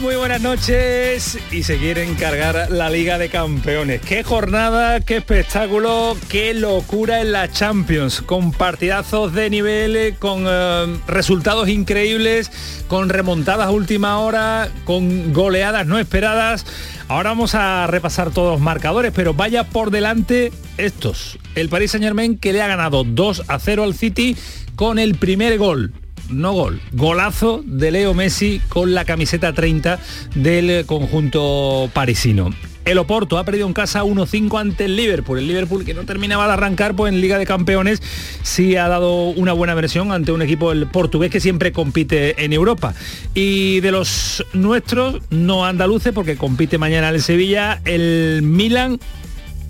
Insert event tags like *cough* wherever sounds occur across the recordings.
Muy buenas noches y se quiere encargar la Liga de Campeones. Qué jornada, qué espectáculo, qué locura en la Champions, con partidazos de nivel, con eh, resultados increíbles, con remontadas última hora, con goleadas no esperadas. Ahora vamos a repasar todos los marcadores, pero vaya por delante estos. El Paris Saint Germain que le ha ganado 2 a 0 al City con el primer gol no gol, golazo de Leo Messi con la camiseta 30 del conjunto parisino. El Oporto ha perdido en casa 1-5 ante el Liverpool. El Liverpool que no terminaba de arrancar pues en Liga de Campeones sí ha dado una buena versión ante un equipo portugués que siempre compite en Europa. Y de los nuestros, no andaluces porque compite mañana el Sevilla, el Milan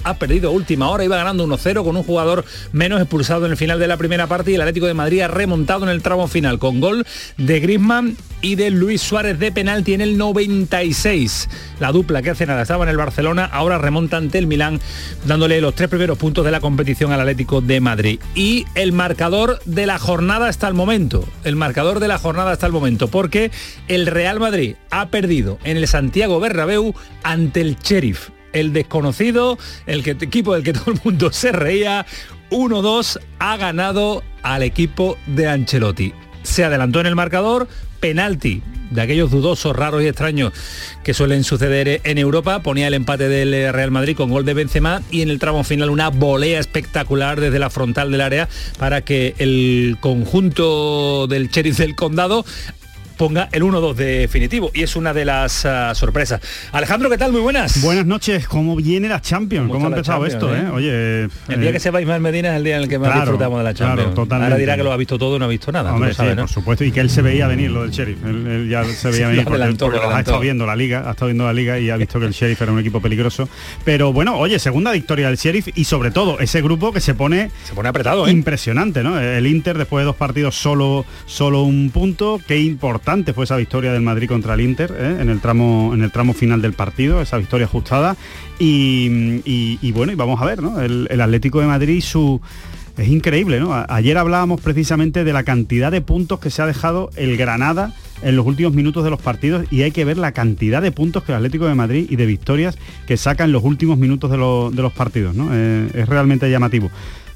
ha perdido última hora, iba ganando 1-0 con un jugador menos expulsado en el final de la primera parte y el Atlético de Madrid ha remontado en el tramo final con gol de Griezmann y de Luis Suárez de penalti en el 96. La dupla que hace nada estaba en el Barcelona, ahora remonta ante el Milán dándole los tres primeros puntos de la competición al Atlético de Madrid. Y el marcador de la jornada hasta el momento, el marcador de la jornada hasta el momento, porque el Real Madrid ha perdido en el Santiago Bernabéu ante el Sheriff el desconocido, el equipo del que todo el mundo se reía, 1-2 ha ganado al equipo de Ancelotti. Se adelantó en el marcador, penalti de aquellos dudosos, raros y extraños que suelen suceder en Europa, ponía el empate del Real Madrid con gol de Benzema y en el tramo final una volea espectacular desde la frontal del área para que el conjunto del Sheriff del Condado ponga el 1-2 definitivo. Y es una de las ah, sorpresas. Alejandro, ¿qué tal? Muy buenas. Buenas noches. ¿Cómo viene la Champions? ¿Cómo, ha empezado esto? Eh? Oye, el día eh, que se va Ismael Medina es el día en el que más disfrutamos de la Champions. Ahora dirá que lo ha visto todo y no ha visto nada. Por supuesto. Y que él se veía venir lo del Sheriff. Él, ya se veía venir porque, ha estado viendo la liga, ha estado viendo la liga y ha visto que el Sheriff era un equipo peligroso. Pero bueno, oye, segunda victoria del Sheriff y sobre todo ese grupo que se pone se pone apretado, ¿eh? impresionante, ¿no? El Inter después de dos partidos solo solo un punto. Qué importante fue esa victoria del Madrid contra el Inter ¿eh? en, el tramo, en el tramo final del partido, esa victoria ajustada. Y, bueno, y vamos a ver, ¿no? El, Atlético de Madrid su... Es increíble, ¿no? Ayer hablábamos precisamente de la cantidad de puntos que se ha dejado el Granada en los últimos minutos de los partidos y hay que ver la cantidad de puntos que el Atlético de Madrid y de victorias que saca en los últimos minutos de, los partidos. Eh, es realmente llamativo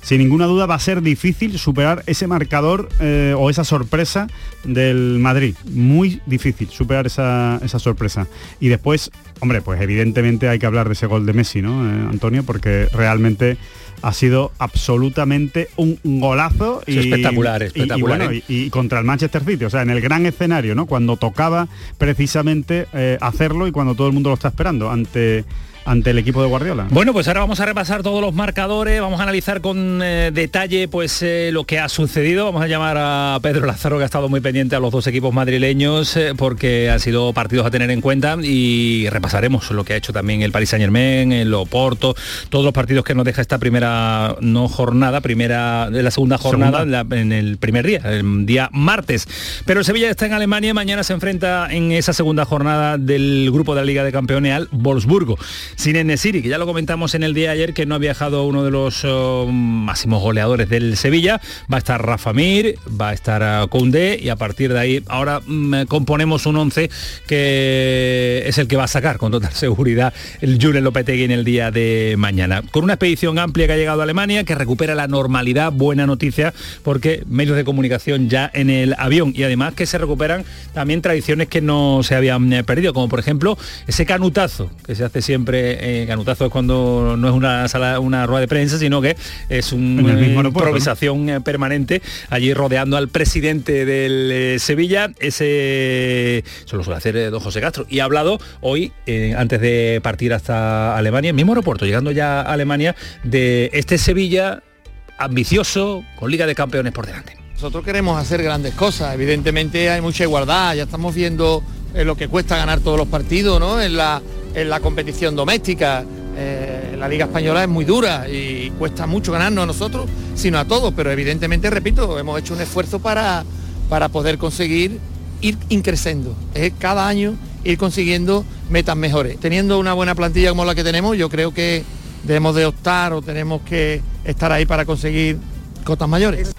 sin ninguna duda va a ser difícil superar ese marcador eh, o esa sorpresa del Madrid. Muy difícil superar esa, sorpresa. Y después, hombre, pues evidentemente hay que hablar de ese gol de Messi, ¿no, eh, Antonio? Porque realmente ha sido absolutamente un golazo y espectacular, espectacular. ¿eh? Y, contra el Manchester City, o sea, en el gran escenario, ¿no? Cuando tocaba precisamente hacerlo y cuando todo el mundo lo está esperando ante ante el equipo de Guardiola. Bueno, pues ahora vamos a repasar todos los marcadores, vamos a analizar con eh, detalle pues eh, lo que ha sucedido. Vamos a llamar a Pedro Lázaro que ha estado muy pendiente a los dos equipos madrileños eh, porque han sido partidos a tener en cuenta y repasaremos lo que ha hecho también el Paris Saint Germain, el Oporto, todos los partidos que nos deja esta primera no jornada, primera de la segunda jornada en, el primer día, el día martes. Pero el Sevilla está en Alemania, mañana se enfrenta en esa segunda jornada del grupo de la Liga de Campeones al Wolfsburgo sin Enesiri, que ya lo comentamos en el día de ayer que no ha viajado uno de los oh, máximos goleadores del Sevilla. Va a estar Rafa Mir, va a estar uh, Koundé y a partir de ahí ahora mm, componemos un 11 que es el que va a sacar con total *laughs* seguridad el Julen Lopetegui en el día de mañana. Con una expedición amplia que ha llegado a Alemania, que recupera la normalidad, buena noticia, porque medios de comunicación ya en el avión y además que se recuperan también tradiciones que no se habían eh, perdido, como por ejemplo ese canutazo que se hace siempre eh, canutazo es cuando no es una sala, una rueda de prensa, sino que es una improvisación permanente allí rodeando al presidente del Sevilla. Ese eso lo suele hacer don José Castro. Y ha hablado hoy, antes de partir hasta Alemania, el mismo aeropuerto, llegando ya a Alemania, de este Sevilla ambicioso, con Liga de Campeones por delante. Nosotros queremos hacer grandes cosas, evidentemente hay mucha igualdad, ya estamos viendo eh, lo que cuesta ganar todos los partidos ¿no? en, la, en la competición doméstica. Eh, la Liga Española es muy dura y cuesta mucho ganarnos a nosotros, sino a todos, pero evidentemente, repito, hemos hecho un esfuerzo para, para poder conseguir ir increciendo. Es cada año ir consiguiendo metas mejores. Teniendo una buena plantilla como la que tenemos, yo creo que debemos de optar o tenemos que estar ahí para conseguir cotas mayores.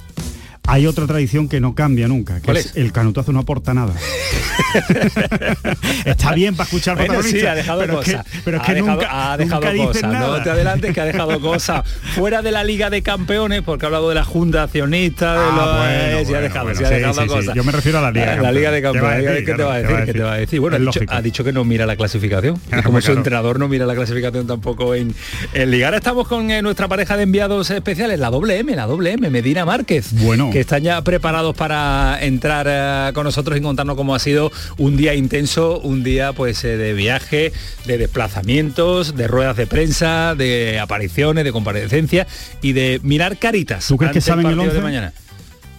Hay otra tradición que no cambia nunca, que es? el canutazo no aporta nada. *laughs* *laughs* Está bien para escuchar bueno, sí, ha dejado pero cosas. pero es que nunca, ha dejado cosas. No te adelantes que ha dejado *laughs* cosas. Fuera de la Liga de Campeones, porque ha hablado de la Junta Accionista, de ah, los, bueno, ha dejado, sí, ha dejado cosas. Yo me refiero a la Liga. La, Liga de Campeones. ¿Qué, te va a decir? ¿Qué te va a decir? Bueno, ha dicho, que no mira la clasificación. *laughs* como su entrenador no mira la clasificación tampoco en, en Liga. Ahora estamos con eh, nuestra pareja de enviados especiales, la doble M, la doble M, Medina Márquez. Bueno. Que están ya preparados para entrar eh, con nosotros y contarnos cómo ha sido un día intenso, un día pues eh, de viaje, de desplazamientos, de ruedas de prensa, de apariciones, de comparecencia y de mirar caritas. ¿Tú crees que saben el, de mañana?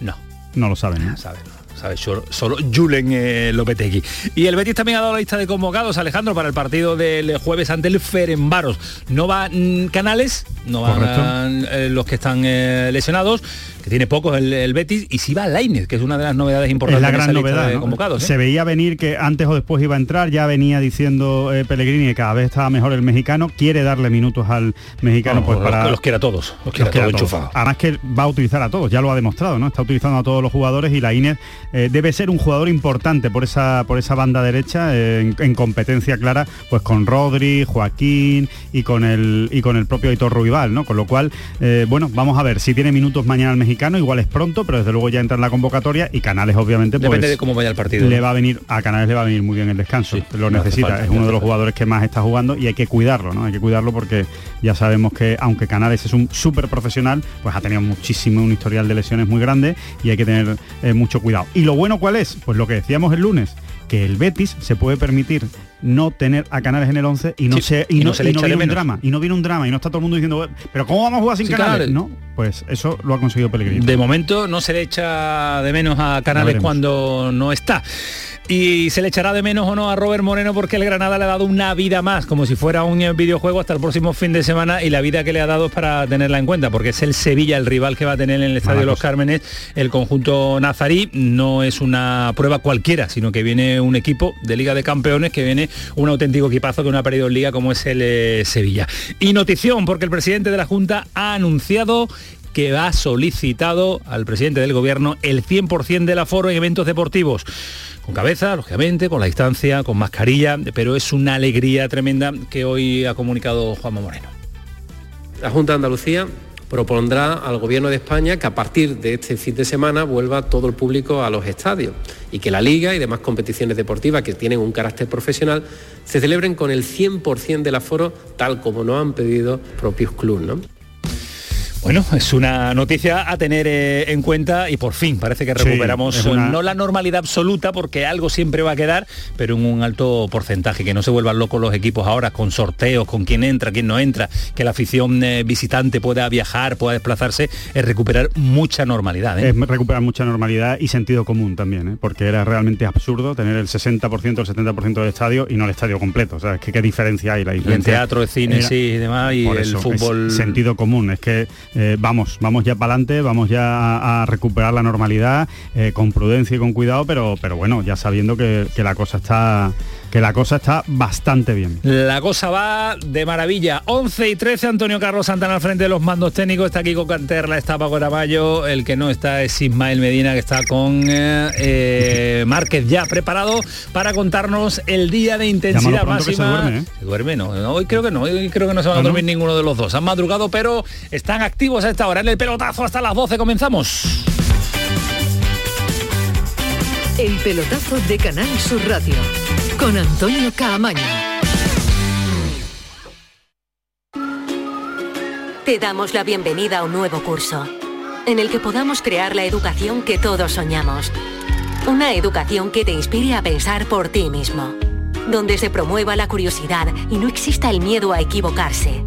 No. No lo saben, ¿no? saben. ¿sabes? Solo, Julen eh, Lopetegui. Y el Betis también ha dado la lista de convocados, Alejandro, para el partido del jueves ante el Ferenbaros. No van Canales, no van los que están lesionados, tiene pocos el, Betis, y si va Lainez, que es una de las novedades importantes. la gran novedad. De convocados, ¿eh? Se veía venir que antes o después iba a entrar, ya venía diciendo eh, Pellegrini que cada vez estaba mejor el mexicano, quiere darle minutos al mexicano pues para... Los, quiere a todos, los quiere, a todos, Además que va a utilizar a todos, ya lo ha demostrado, ¿no? Está utilizando a todos los jugadores y Lainez eh, debe ser un jugador importante por esa, por esa banda derecha, en, competencia clara, pues con Rodri, Joaquín y con el y con el propio Hitor Ruibal, ¿no? Con lo cual, bueno, vamos a ver si tiene minutos mañana el mexicano igual es pronto, pero desde luego ya entra en la convocatoria y Canales obviamente depende pues, de cómo vaya el partido. Le va a venir a Canales le va a venir muy bien el descanso, lo necesita, es uno de los jugadores que más está jugando y hay que cuidarlo, ¿no? Hay que cuidarlo porque ya sabemos que aunque Canales es un súper profesional, pues ha tenido muchísimo un historial de lesiones muy grande y hay que tener eh, mucho cuidado. Y lo bueno cuál es? Pues lo que decíamos el lunes, que el Betis se puede permitir no tener a Canales en el 11 y no se y, no, se viene un drama y no viene un drama y no está todo el mundo diciendo pero cómo vamos a jugar sin Canales? no pues eso lo ha conseguido Pellegrini. De momento no se le echa de menos a Canales cuando no está. Y se le echará de menos o no a Robert Moreno porque el Granada le ha dado una vida más, como si fuera un videojuego hasta el próximo fin de semana y la vida que le ha dado es para tenerla en cuenta, porque es el Sevilla el rival que va a tener en el Estadio los Cármenes el conjunto nazarí. No es una prueba cualquiera, sino que viene un equipo de Liga de Campeones, que viene un auténtico equipazo que no ha perdido en Liga como es el eh, Sevilla. Y notición, porque el presidente de la Junta ha anunciado que ha solicitado al presidente del gobierno el 100% del aforo en eventos deportivos con cabeza, lógicamente, con la distancia, con mascarilla, pero es una alegría tremenda que hoy ha comunicado Juanma Moreno. La Junta de Andalucía propondrá al Gobierno de España que a partir de este fin de semana vuelva todo el público a los estadios y que la Liga y demás competiciones deportivas que tienen un carácter profesional se celebren con el 100% del aforo tal como nos han pedido propios clubes. ¿no? Bueno, es una noticia a tener eh, en cuenta y por fin parece que recuperamos no la normalidad absoluta porque algo siempre va a quedar, pero en un alto porcentaje, que no se vuelvan locos los equipos ahora con sorteos, con quién entra, quién no entra, que la afición eh, visitante pueda viajar, pueda desplazarse, es recuperar mucha normalidad. ¿eh? Es recuperar mucha normalidad y sentido común también, porque era realmente absurdo tener el 60%, el 70% del estadio y no el estadio completo. O sea, es que qué diferencia hay. La diferencia el teatro, el cine, sí, y demás, y el fútbol... sentido común, es que eh, vamos, vamos ya para adelante, vamos ya a, recuperar la normalidad eh, con prudencia y con cuidado, pero, pero bueno, ya sabiendo que, la cosa está que la cosa está bastante bien. La cosa va de maravilla. 11 y 13, Antonio Carlos Santana al frente de los mandos técnicos. Está aquí con Canterla, está Paco Araballo. El que no está es Ismael Medina, que está con eh, Márquez ya preparado para contarnos el día de intensidad máxima. Se duerme, se duerme no, hoy creo que no, hoy creo que no se van a dormir ninguno de los dos. Han madrugado, pero están activos a esta hora. En el pelotazo hasta las 12 comenzamos. El pelotazo de Canal Sur Radio con Antonio Caamaño. te damos la bienvenida a un nuevo curso, en el que podamos crear la educación que todos soñamos. Una educación que te inspire a pensar por ti mismo, donde se promueva la curiosidad y no exista el miedo a equivocarse.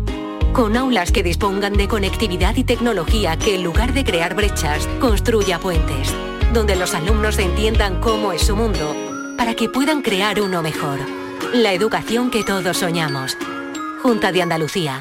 Con aulas que dispongan de conectividad y tecnología que en lugar de crear brechas, construya puentes, donde los alumnos entiendan cómo es su mundo, para que puedan crear uno mejor. La educación que todos soñamos. Junta de Andalucía.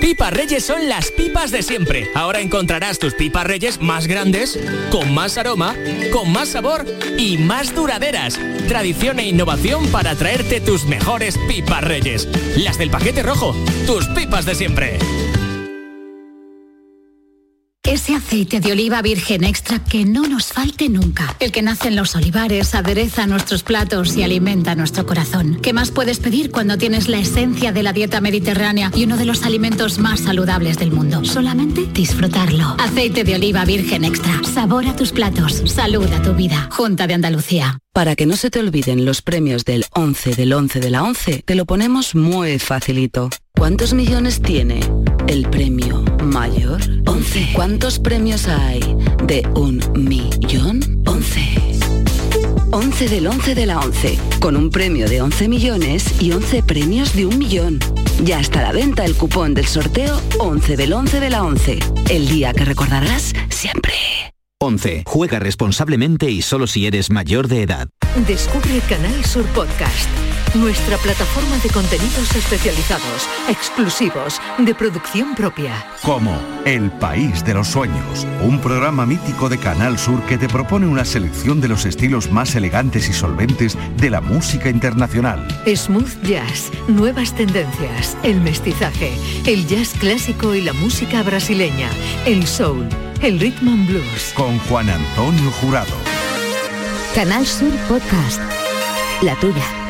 Pipas Reyes son las pipas de siempre. Ahora encontrarás tus pipas Reyes más grandes, con más aroma, con más sabor y más duraderas. Tradición e innovación para traerte tus mejores pipas Reyes. Las del paquete rojo, tus pipas de siempre. Ese aceite de oliva virgen extra que no nos falte nunca. El que nace en los olivares, adereza nuestros platos y alimenta nuestro corazón. ¿Qué más puedes pedir cuando tienes la esencia de la dieta mediterránea y uno de los alimentos más saludables del mundo? Solamente disfrutarlo. Aceite de oliva virgen extra. Sabor a tus platos. Salud a tu vida. Junta de Andalucía. Para que no se te olviden los premios del 11 del 11 de la 11, te lo ponemos muy facilito. ¿Cuántos millones tiene el premio mayor? 11. ¿Cuántos premios hay de un millón? 11. 11 del 11 de la 11, con un premio de 11 millones y 11 premios de un millón. Ya está a la venta el cupón del sorteo 11 del 11 de la 11, el día que recordarás siempre. 11. Juega responsablemente y solo si eres mayor de edad. Descubre Canal Sur Podcast, nuestra plataforma de contenidos especializados, exclusivos, de producción propia. Como El País de los Sueños, un programa mítico de Canal Sur que te propone una selección de los estilos más elegantes y solventes de la música internacional. Smooth Jazz, nuevas tendencias, el mestizaje, el jazz clásico y la música brasileña, el soul, el rhythm and blues. Con Juan Antonio Jurado. Canal Sur Podcast. La tuya.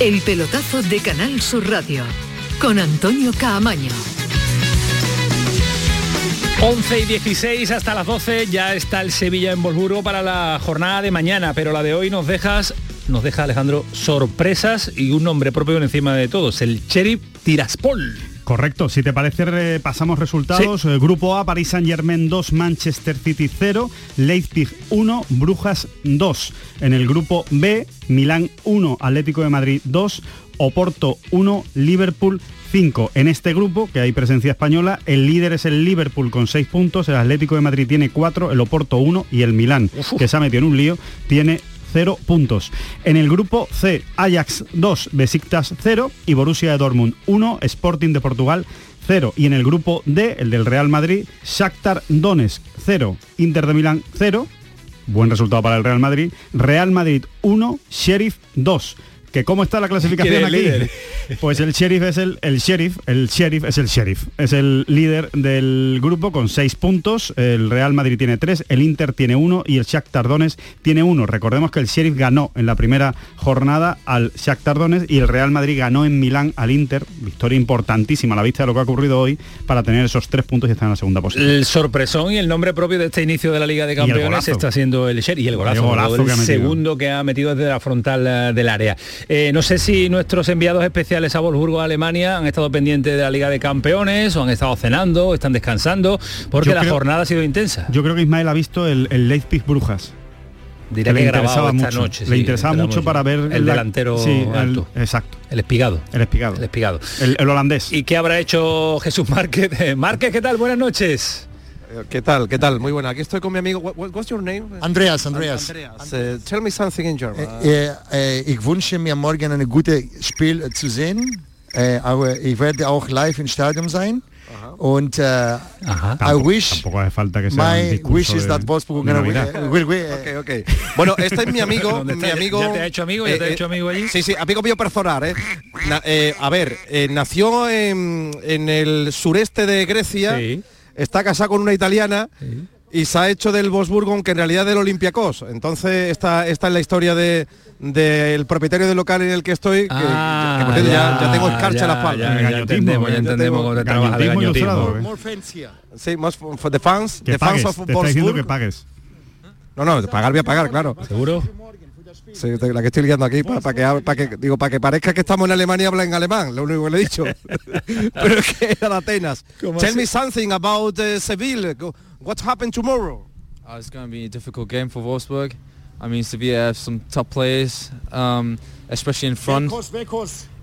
El pelotazo de Canal Sur Radio con Antonio Caamaño. 11 y 16 hasta las 12 ya está el Sevilla en Wolfsburgo para la jornada de mañana, pero la de hoy nos dejas nos deja Alejandro sorpresas y un nombre propio encima de todos, el Sheriff Tiraspol. Correcto, si te parece repasamos resultados. Eh, Grupo A, París Saint Germain 2, Manchester City 0, Leipzig 1, Brujas 2. En el grupo B, Milán 1, Atlético de Madrid 2, Oporto 1, Liverpool 5. En este grupo, que hay presencia española, el líder es el Liverpool con 6 puntos, el Atlético de Madrid tiene 4, el Oporto 1 y el Milán, que se ha metido en un lío, tiene 0 puntos. En el grupo C, Ajax 2, Besiktas 0 y Borussia de Dortmund 1, Sporting de Portugal 0. Y en el grupo D, el del Real Madrid, Shakhtar Donetsk 0, Inter de Milán 0, buen resultado para el Real Madrid, Real Madrid 1, Sheriff 2 que cómo está la clasificación aquí. Pues el sheriff es el, el sheriff, el sheriff es el sheriff, es el líder del grupo con seis puntos. El Real Madrid tiene tres, el Inter tiene uno y el Shakhtar Donetsk tiene uno. Recordemos que el sheriff ganó en la primera jornada al Shakhtar Donetsk y el Real Madrid ganó en Milán al Inter, victoria importantísima a la vista de lo que ha ocurrido hoy para tener esos tres puntos y estar en la segunda posición. El sorpresón y el nombre propio de este inicio de la Liga de Campeones está siendo el sheriff y el golazo, El golazo el que ha metido. segundo que ha metido desde la frontal eh, del área. Eh, no sé si nuestros enviados especiales a Wolfsburgo, Alemania, han estado pendientes de la Liga de Campeones o han estado cenando, o están descansando, porque Yo la creo- jornada ha sido intensa. Yo creo que Ismael ha visto el, el Leipzig Brujas. Que que le grabado interesaba esta mucho. noche. le sí, interesaba mucho para ver el la- delantero sí, el- alto. exacto. El espigado. El espigado. El espigado. El, el holandés. ¿Y qué habrá hecho Jesús Márquez? *laughs* Márquez, ¿qué tal? Buenas noches. ¿Qué tal? ¿Qué tal? Muy buena. Aquí estoy con mi amigo. What, what- what's your name? Andreas, Andreas. Andreas. Uh, tell me something in German. Äh, äh, ich wünsche mir morgen ein gutes Spiel zu sehen. Aber ich werde auch live im Stadion sein. Und äh, I Tampoco- wish tampoco hace falta que sea my wish is that Wolfsburg gonna win, Navidad. uh, will win, uh, Ok, ok. Bueno, este es mi amigo, *laughs* ¿Dónde mi está? amigo. ¿Ya te ha hecho amigo? ¿Ya te ha hecho amigo allí? Sí, sí, amigo mío personal, ¿eh? Na- eh, a ver, eh, nació en, en el sureste de Grecia. Sí. Está casado con una italiana y se ha hecho del Bosburgo, aunque en realidad del Olympiacos. Entonces, esta, esta es la historia de del propietario del local en el que estoy, que, Ah, que por cierto, ya, ya, ya tengo escarcha en la espalda. ya, ya entendemos, ya entendemos cómo te trabaja de ¿eh? More fancia. Sí, más the fans, the pagues, fans te of está diciendo Wolfsburg. que pagues. No, no, pagar voy a pagar, claro. ¿Seguro? Sí, te- la que estoy liando aquí para que para que digo para que parezca que estamos en Alemania y habla en alemán, lo único que le he dicho. *laughs* Pero es que era de Atenas. Tell así? me something about uh, Seville. Go- What happened tomorrow? Uh, it's going to be a difficult game for Wolfsburg. I mean, Sevilla have some top players, um, especially in front.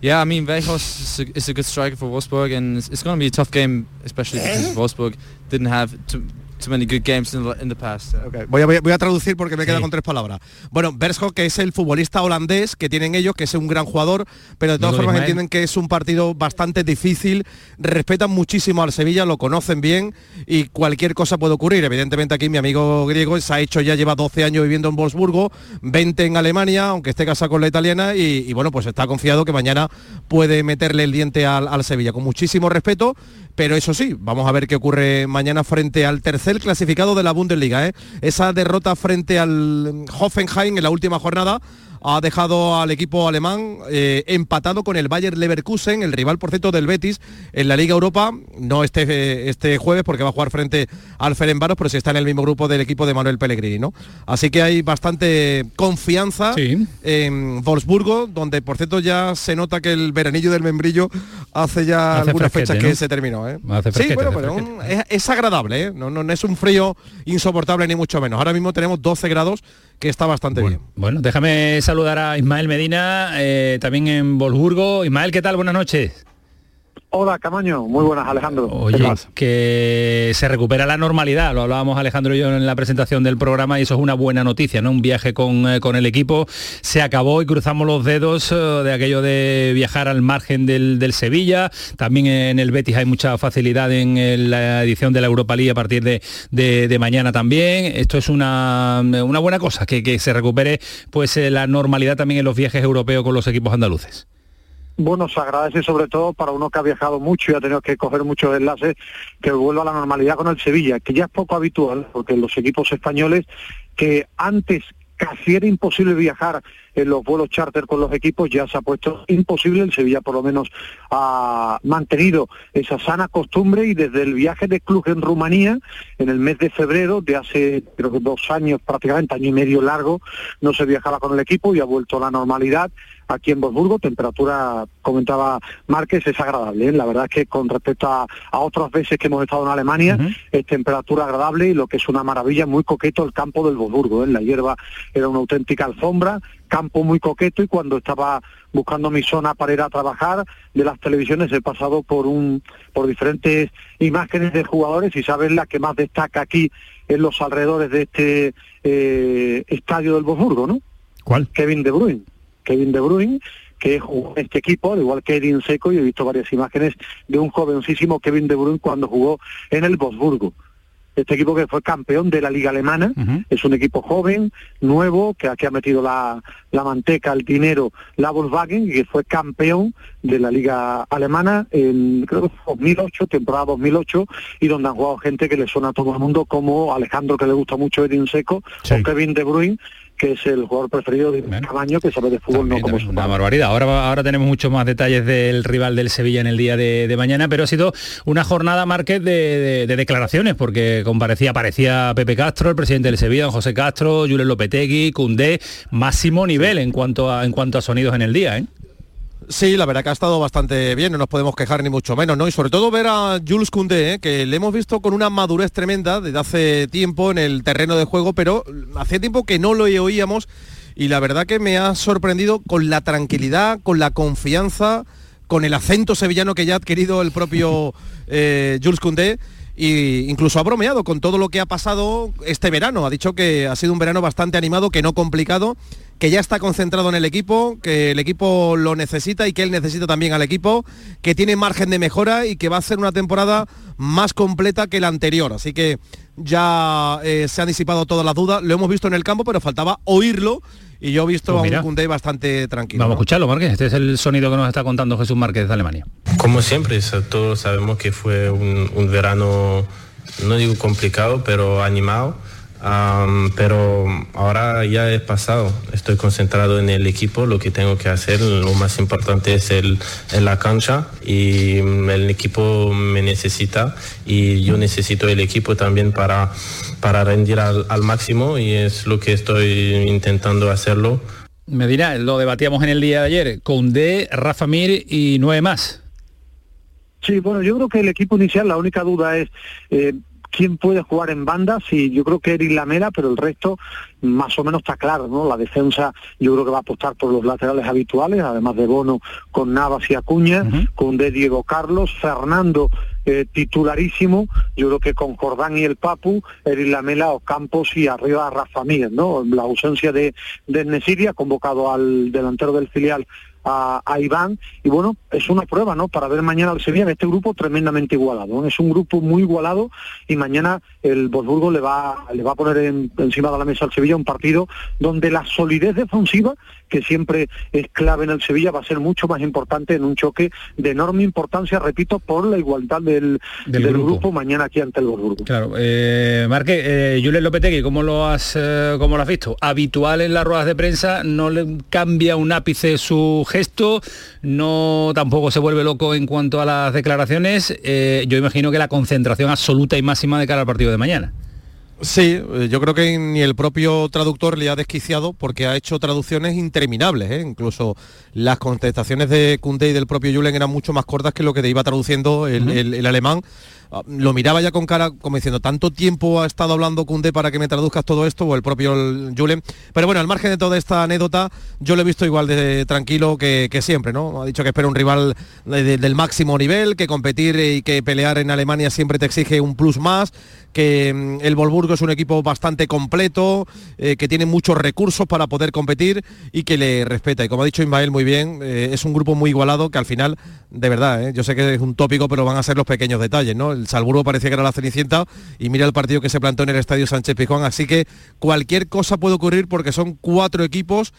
Yeah, I mean, Vejos is a, is a good striker for Wolfsburg, and it's, it's going to be a tough game, especially because Wolfsburg didn't have too, too many good games in the, in the past. Voy a, voy a- voy a traducir porque me queda con tres palabras. Bueno, Bershok, que es el futbolista holandés que tienen ellos, que es un gran jugador, pero de todas formas entienden que es un partido bastante difícil, respetan muchísimo al Sevilla, lo conocen bien y cualquier cosa puede ocurrir. Evidentemente aquí mi amigo griego se ha hecho, ya lleva 12 años viviendo en Wolfsburgo, 20 en Alemania, aunque esté casado con la italiana y, y bueno, pues está confiado que mañana puede meterle el diente al, al Sevilla. Con muchísimo respeto, pero eso sí, vamos a ver qué ocurre mañana frente al tercer clasificado de la Bundesliga. ¿eh? Esa derrota frente al Hoffenheim en la última jornada ha dejado al equipo alemán eh, empatado con el Bayer Leverkusen, el rival por cierto del Betis en la Liga Europa, no este, eh, este jueves porque va a jugar frente al Ferencváros, pero sí está en el mismo grupo del equipo de Manuel Pellegrini, ¿no? Así que hay bastante confianza en Wolfsburgo, donde por cierto ya se nota que el veranillo del membrillo hace ya Hace algunas fechas ¿no? que se terminó, ¿eh? Hace sí, bueno, pero un- es, es agradable, ¿eh? No, no, no es un frío insoportable ni mucho menos. Ahora mismo tenemos 12 grados, que está bastante bien. Bueno, déjame saludar a Ismael Medina, eh, también en Wolfsburgo. Ismael, ¿qué tal? Buenas noches. Hola, Camaño. Muy buenas, Alejandro. Oye, que se recupera la normalidad, lo hablábamos Alejandro y yo en la presentación del programa y eso es una buena noticia, ¿no? Un viaje con, eh, con el equipo se acabó y cruzamos los dedos eh, de aquello de viajar al margen del, del Sevilla, también en el Betis hay mucha facilidad en la edición de la Europa League a partir de, de- de mañana también, esto es una, una buena cosa, que, que se recupere pues eh, la normalidad también en los viajes europeos con los equipos andaluces. Bueno, se agradece sobre todo para uno que ha viajado mucho y ha tenido que coger muchos enlaces, que vuelva a la normalidad con el Sevilla, que ya es poco habitual, porque los equipos españoles que antes casi era imposible viajar en los vuelos charter con los equipos, ya se ha puesto imposible, el Sevilla por lo menos ha mantenido esa sana costumbre y desde el viaje de club en Rumanía, en el mes de febrero, de hace creo que dos años, prácticamente año y medio largo, no se viajaba con el equipo y ha vuelto a la normalidad aquí en Wolfsburgo, temperatura, comentaba Márquez, es agradable, ¿eh? la verdad es que con respecto a, a otras veces que hemos estado en Alemania, es temperatura agradable y lo que es una maravilla, muy coqueto el campo del Wolfsburgo, ¿eh? la hierba era una auténtica alfombra, campo muy coqueto y cuando estaba buscando mi zona para ir a trabajar de las televisiones he pasado por un por diferentes imágenes de jugadores y sabes la que más destaca aquí en los alrededores de este eh, estadio del Wolfsburgo, ¿no? ¿Cuál? Kevin De Bruyne. Kevin De Bruyne que jugó en este equipo, al igual que Edin Seco, y he visto varias imágenes de un jovencísimo Kevin De Bruyne cuando jugó en el Wolfsburgo. Este equipo que fue campeón de la liga alemana, es un equipo joven, nuevo, que aquí ha metido la, la manteca, el dinero, la Volkswagen, y que fue campeón de la liga alemana en creo que fue 2008, temporada 2008, y donde han jugado gente que le suena a todo el mundo, como Alejandro, que le gusta mucho Edin Seco, o Kevin De Bruyne, que es el jugador preferido de Camaño, que sabe de fútbol no como su Una barbaridad. Ahora, ahora tenemos muchos más detalles del rival del Sevilla en el día de, de mañana, pero ha sido una jornada, Márquez, de, de- de declaraciones, porque comparecía, aparecía Pepe Castro, el presidente del Sevilla, don José Castro, Julen Lopetegui, Cundé, máximo nivel en cuanto a en cuanto a sonidos en el día, ¿eh? Sí, la verdad que ha estado bastante bien, no nos podemos quejar ni mucho menos, ¿no? Y sobre todo ver a Jules Koundé, ¿eh? que le hemos visto con una madurez tremenda desde hace tiempo en el terreno de juego, pero hacía tiempo que no lo oíamos y la verdad que me ha sorprendido con la tranquilidad, con la confianza, con el acento sevillano que ya ha adquirido el propio *laughs* eh, Jules Koundé. Y incluso ha bromeado con todo lo que ha pasado este verano. Ha dicho que ha sido un verano bastante animado, que no complicado, que ya está concentrado en el equipo, que el equipo lo necesita y que él necesita también al equipo, que tiene margen de mejora y que va a ser una temporada más completa que la anterior. Así que ya eh, se han disipado todas las dudas. Lo hemos visto en el campo, pero faltaba oírlo. Y yo he visto Pues a un Koundé bastante tranquilo. Vamos a escucharlo, Márquez. Este es el sonido que nos está contando Jesús Márquez de Alemania. Como siempre, todos sabemos que fue un, un verano no digo complicado, pero animado. Pero ahora ya he pasado, estoy concentrado en el equipo, lo que tengo que hacer, lo más importante es el, en la cancha y el equipo me necesita y yo necesito el equipo también para, para rendir al, al máximo y es lo que estoy intentando hacerlo. Me dirá, lo debatíamos en el día de ayer, con D, Rafa Mir y nueve más. Sí, bueno, yo creo que el equipo inicial, la única duda es eh, quién puede jugar en banda, sí, yo creo que Eric Lamela, pero el resto más o menos está claro, ¿no? La defensa yo creo que va a apostar por los laterales habituales, además de Bono con Navas y Acuña, con de Diego Carlos, Fernando eh, titularísimo, yo creo que con Jordán y el Papu, Eric Lamela o Campos y arriba Rafa Mírez, ¿no? La ausencia de, de Nesiria, convocado al delantero del filial a, Iván y bueno, es una prueba, ¿no? Para ver mañana al Sevilla en este grupo tremendamente igualado. Es un grupo muy igualado y mañana el Bosburgo le va, le va a poner encima de la mesa al Sevilla un partido donde la solidez defensiva, que siempre es clave en el Sevilla, va a ser mucho más importante en un choque de enorme importancia, repito, por la igualdad del, del, grupo. mañana aquí ante el Bosburgo. Claro, eh, Marque, eh, Julen Lopetegui, ¿cómo lo has eh, cómo lo has visto? Habitual en las ruedas de prensa, no le cambia un ápice su esto no tampoco se vuelve loco en cuanto a las declaraciones. Eh, yo imagino que la concentración absoluta y máxima de cara al partido de mañana. Sí, eh, yo creo que ni el propio traductor le ha desquiciado porque ha hecho traducciones interminables. ¿eh? Incluso las contestaciones de Kunde y del propio Julen eran mucho más cortas que lo que te iba traduciendo el alemán. Ah, lo miraba ya con cara como diciendo, tanto tiempo ha estado hablando Cundé para que me traduzcas todo esto, o el propio Julen. Pero bueno, al margen de toda esta anécdota, yo lo he visto igual de tranquilo que, siempre, ¿no? Ha dicho que espera un rival del máximo nivel, que competir y que pelear en Alemania siempre te exige un plus más, que mm, el Volburgo es un equipo bastante completo, eh, que tiene muchos recursos para poder competir y que le respeta. Y como ha dicho Ismael muy bien, eh, es un grupo muy igualado que al final, de verdad, eh, yo sé que es un tópico, pero van a ser los pequeños detalles, ¿no? El Salburgo parecía que era la Cenicienta y mira el partido que se plantó en el Estadio Sánchez Pizjuán. Así que cualquier cosa puede ocurrir porque son cuatro equipos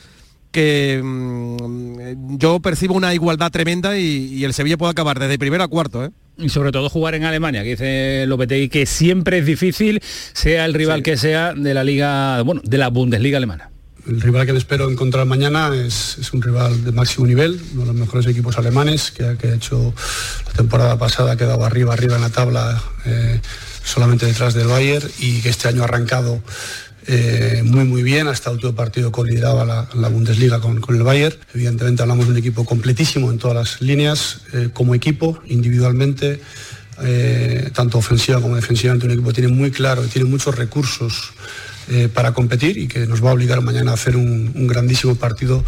que mm, yo percibo una igualdad tremenda y, el Sevilla puede acabar desde primero a cuarto. ¿eh? Y sobre todo jugar en Alemania, que dice Lopetegui que siempre es difícil, sea el rival que sea de la liga, bueno, de la Bundesliga alemana. El rival que me espero encontrar mañana es, un rival de máximo nivel, uno de los mejores equipos alemanes, que, ha hecho la temporada pasada, ha quedado arriba, arriba en la tabla, eh, solamente detrás del Bayern, y que este año ha arrancado eh, muy muy bien, hasta el último partido colideraba la, Bundesliga con, el Bayern. Evidentemente hablamos de un equipo completísimo en todas las líneas, eh, como equipo, individualmente, tanto ofensiva como defensivamente, un equipo que tiene muy claro, tiene muchos recursos eh, para competir y que nos va a obligar mañana a hacer un, grandísimo partido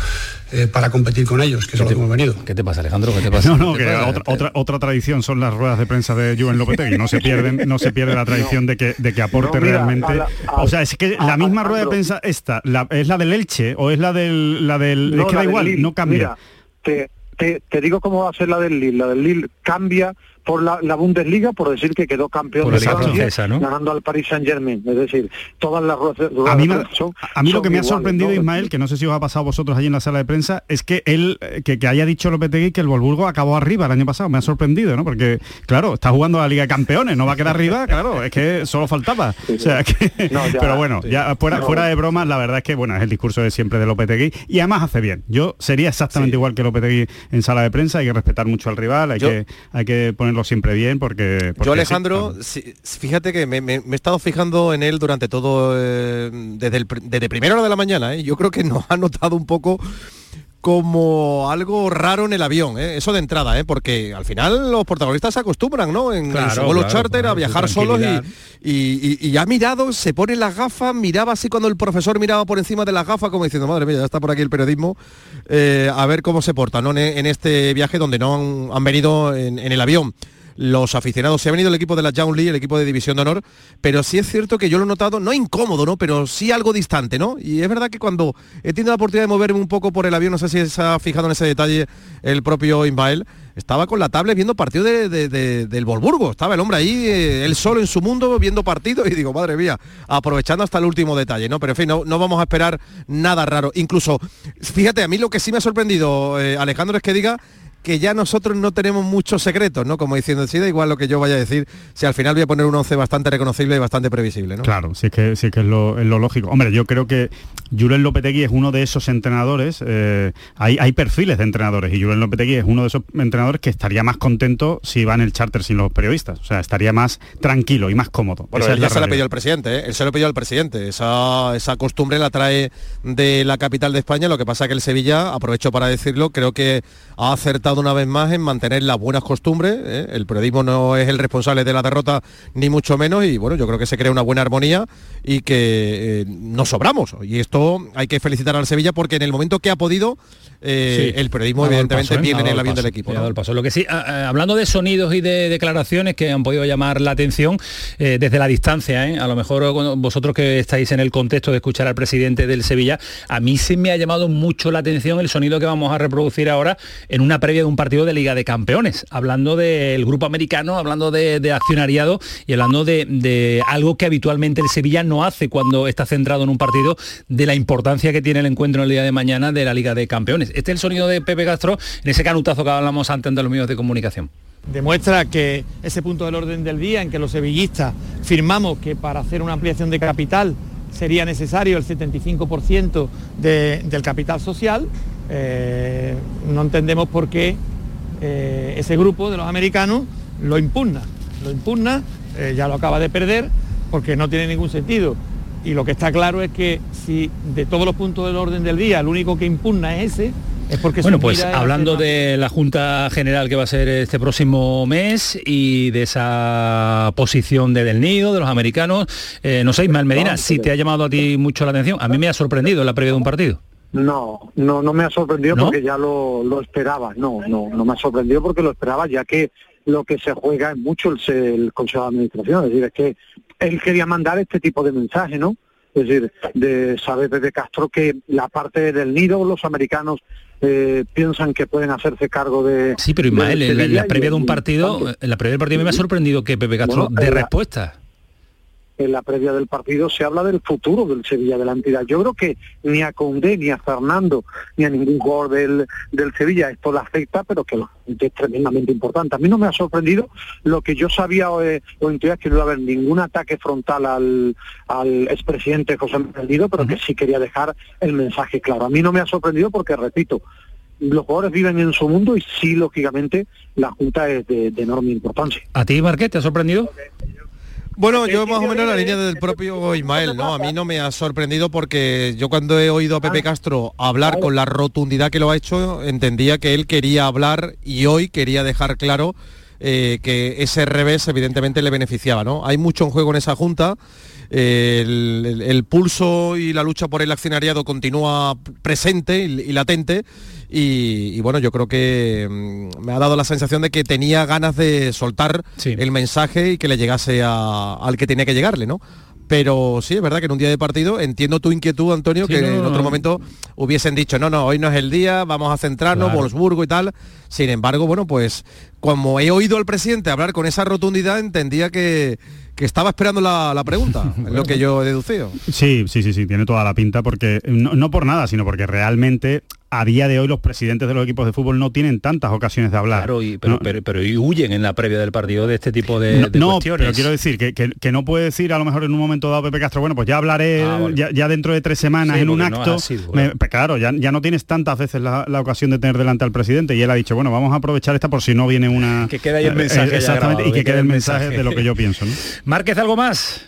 eh, para competir con ellos, que es lo que hemos venido. ¿Qué te pasa, Alejandro? ¿Qué te pasa? *laughs* No, no, que otra, otra, tradición son las ruedas de prensa de Juven Lopetegui. No se *laughs* pierden, no se pierde la tradición de que, de que aporte realmente. o sea, es que la misma rueda de prensa esta, ¿es la del Elche o es la del la del es que da igual, no cambia. te, te, digo cómo va a ser la del Lille. La del Lille cambia por la, Bundesliga por decir que quedó campeón de Francia ganando al Paris Saint Germain. Es decir, todas las a mí, a mí lo que me ha sorprendido, Ismael, que no sé si os ha pasado a vosotros allí en la sala de prensa, es que él, eh, que, que haya dicho Lopetegui que el Volburgo acabó arriba el año pasado. Me ha sorprendido, ¿no? Porque, claro, está jugando a la Liga de Campeones, no va a quedar arriba, claro, es que solo faltaba. O sea, que, pero bueno, ya fuera, fuera de bromas, la verdad es que, bueno, es el discurso de siempre de Lopetegui y además hace bien. Yo sería exactamente igual que Lopetegui en sala de prensa, hay que respetar mucho al rival, hay, que, hay que ponerlo siempre bien porque... Yo Alejandro, fíjate que me, he estado fijando en él durante todo, eh, desde, el, desde primera hora de la mañana, ¿eh? yo creo que nos ha notado un poco como algo raro en el avión, ¿eh? eso de entrada, ¿eh? porque al final los protagonistas se acostumbran, ¿no? En, su vuelo charter a viajar solos y, y, ha mirado, se pone las gafas, miraba así cuando el profesor miraba por encima de las gafas, como diciendo, madre mía, ya está por aquí el periodismo, eh, a ver cómo se porta, ¿no? En, este viaje donde no han, venido en el avión los aficionados. Se ha venido el equipo de la Young League, el equipo de División de Honor, pero sí es cierto que yo lo he notado, no incómodo, ¿no? Pero sí algo distante, ¿no? Y es verdad que cuando he tenido la oportunidad de moverme un poco por el avión, no sé si se ha fijado en ese detalle el propio Inbael, estaba con la tablet viendo partido del Volburgo. Estaba el hombre ahí, eh, él solo en su mundo, viendo partido y digo, madre mía, aprovechando hasta el último detalle, ¿no? Pero en fin, no, no vamos a esperar nada raro. Incluso, fíjate, a mí lo que sí me ha sorprendido, eh, Alejandro, es que diga que ya nosotros no tenemos muchos secretos, ¿no? Como diciendo, sí, da igual lo que yo vaya a decir, si al final voy a poner un 11 bastante reconocible y bastante previsible, ¿no? Claro, sí es que, sí es, que es, lo, es lo lógico. Hombre, yo creo que Julen Lopetegui es uno de esos entrenadores, eh, hay, hay, perfiles de entrenadores y Julen Lopetegui es uno de esos entrenadores que estaría más contento si va en el charter sin los periodistas, o sea, estaría más tranquilo y más cómodo. Bueno, él ya se lo ha pedido al presidente, ¿eh? él se lo pedido al presidente, esa, esa costumbre la trae de la capital de España, lo que pasa que el Sevilla, aprovecho para decirlo, creo que ha acertado una vez más en mantener las buenas costumbres. ¿eh? El periodismo no es el responsable de la derrota, ni mucho menos, y bueno, yo creo que se crea una buena armonía y que eh, nos sobramos. Y esto hay que felicitar al Sevilla porque en el momento que ha podido, eh, el periodismo evidentemente paso, ¿eh? viene en el avión paso, del equipo. ¿no? El paso. Lo que sí, a, a, hablando de sonidos y de declaraciones que han podido llamar la atención eh, desde la distancia, a lo mejor vosotros que estáis en el contexto de escuchar al presidente del Sevilla, a mí sí me ha llamado mucho la atención el sonido que vamos a reproducir ahora en una previa de un partido de Liga de Campeones, hablando del grupo americano, hablando de, de accionariado y hablando de, de algo que habitualmente el Sevilla no hace cuando está centrado en un partido de la importancia que tiene el encuentro el día de mañana de la Liga de Campeones. Este es el sonido de Pepe Castro en ese canutazo que hablamos antes de los medios de comunicación. Demuestra que ese punto del orden del día en que los sevillistas firmamos que para hacer una ampliación de capital sería necesario el 75% de, del capital social, eh, no entendemos por qué eh, ese grupo de los americanos lo impugna. Lo impugna, eh, ya lo acaba de perder, porque no tiene ningún sentido. Y lo que está claro es que si de todos los puntos del orden del día el único que impugna es ese, es porque bueno, pues hablando de la Junta General que va a ser este próximo mes y de esa posición de Del Nido, de los americanos, eh, no sé, Ismael Medina, si te ha llamado a ti mucho la atención, a mí me ha sorprendido en la previa de un partido. No, no, no me ha sorprendido ¿No? porque ya lo, lo, esperaba. No, no, no me ha sorprendido porque lo esperaba, ya que lo que se juega es mucho el, el Consejo de Administración. Es decir, es que él quería mandar este tipo de mensaje, ¿no? Es decir, de saber desde Castro que la parte del nido, los americanos eh, piensan que pueden hacerse cargo de. Sí, pero Ismael, en la, en la previa de un partido, en la previa del partido me ha sorprendido que Pepe Castro bueno, dé respuesta en la previa del partido se habla del futuro del Sevilla de la entidad. Yo creo que ni a Condé, ni a Fernando, ni a ningún jugador del, del Sevilla esto le afecta, pero que es tremendamente importante. A mí no me ha sorprendido lo que yo sabía eh, o intuía que no iba a haber ningún ataque frontal al, al expresidente José Manuel pero uh -huh. que sí quería dejar el mensaje claro. A mí no me ha sorprendido porque, repito, los jugadores viven en su mundo y sí, lógicamente, la Junta es de, de enorme importancia. ¿A ti, Marqués, te ha sorprendido? Bueno, yo más o menos la línea del propio *laughs* Ismael, ¿no? A mí no me ha sorprendido porque yo cuando he oído a Pepe Castro hablar con la rotundidad que lo ha hecho, entendía que él quería hablar y hoy quería dejar claro eh, que ese revés evidentemente le beneficiaba, ¿no? Hay mucho en juego en esa junta. El, el, el, pulso y la lucha por el accionariado continúa presente y, y latente y, y, bueno, yo creo que mmm, me ha dado la sensación de que tenía ganas de soltar sí. el mensaje y que le llegase a, al que tenía que llegarle, ¿no? Pero sí, es verdad que en un día de partido entiendo tu inquietud, Antonio, sí, que no, en otro momento hubiesen dicho, no, no, hoy no es el día, vamos a centrarnos, claro. Wolfsburgo y tal. Sin embargo, bueno, pues como he oído al presidente hablar con esa rotundidad, entendía que, que estaba esperando la, la pregunta, *laughs* es lo que yo he deducido. Sí, sí, sí, sí, tiene toda la pinta, porque no, no por nada, sino porque realmente a día de hoy los presidentes de los equipos de fútbol no tienen tantas ocasiones de hablar. Claro, y, pero, no, pero, pero, y huyen en la previa del partido de este tipo de, no, de no, cuestiones. pero quiero decir que, que, que, no puede decir a lo mejor en un momento dado Pepe Castro, bueno, pues ya hablaré ah, vale. ya, ya, dentro de tres semanas sí, en un acto. Así, bueno. me, claro, ya, ya, no tienes tantas veces la, la, ocasión de tener delante al presidente y él ha dicho, bueno, vamos a aprovechar esta por si no viene una... Que quede ahí el mensaje. Eh, exactamente, y que, quede el mensaje, mensaje de lo que yo pienso. ¿no? *laughs* Márquez, ¿algo más?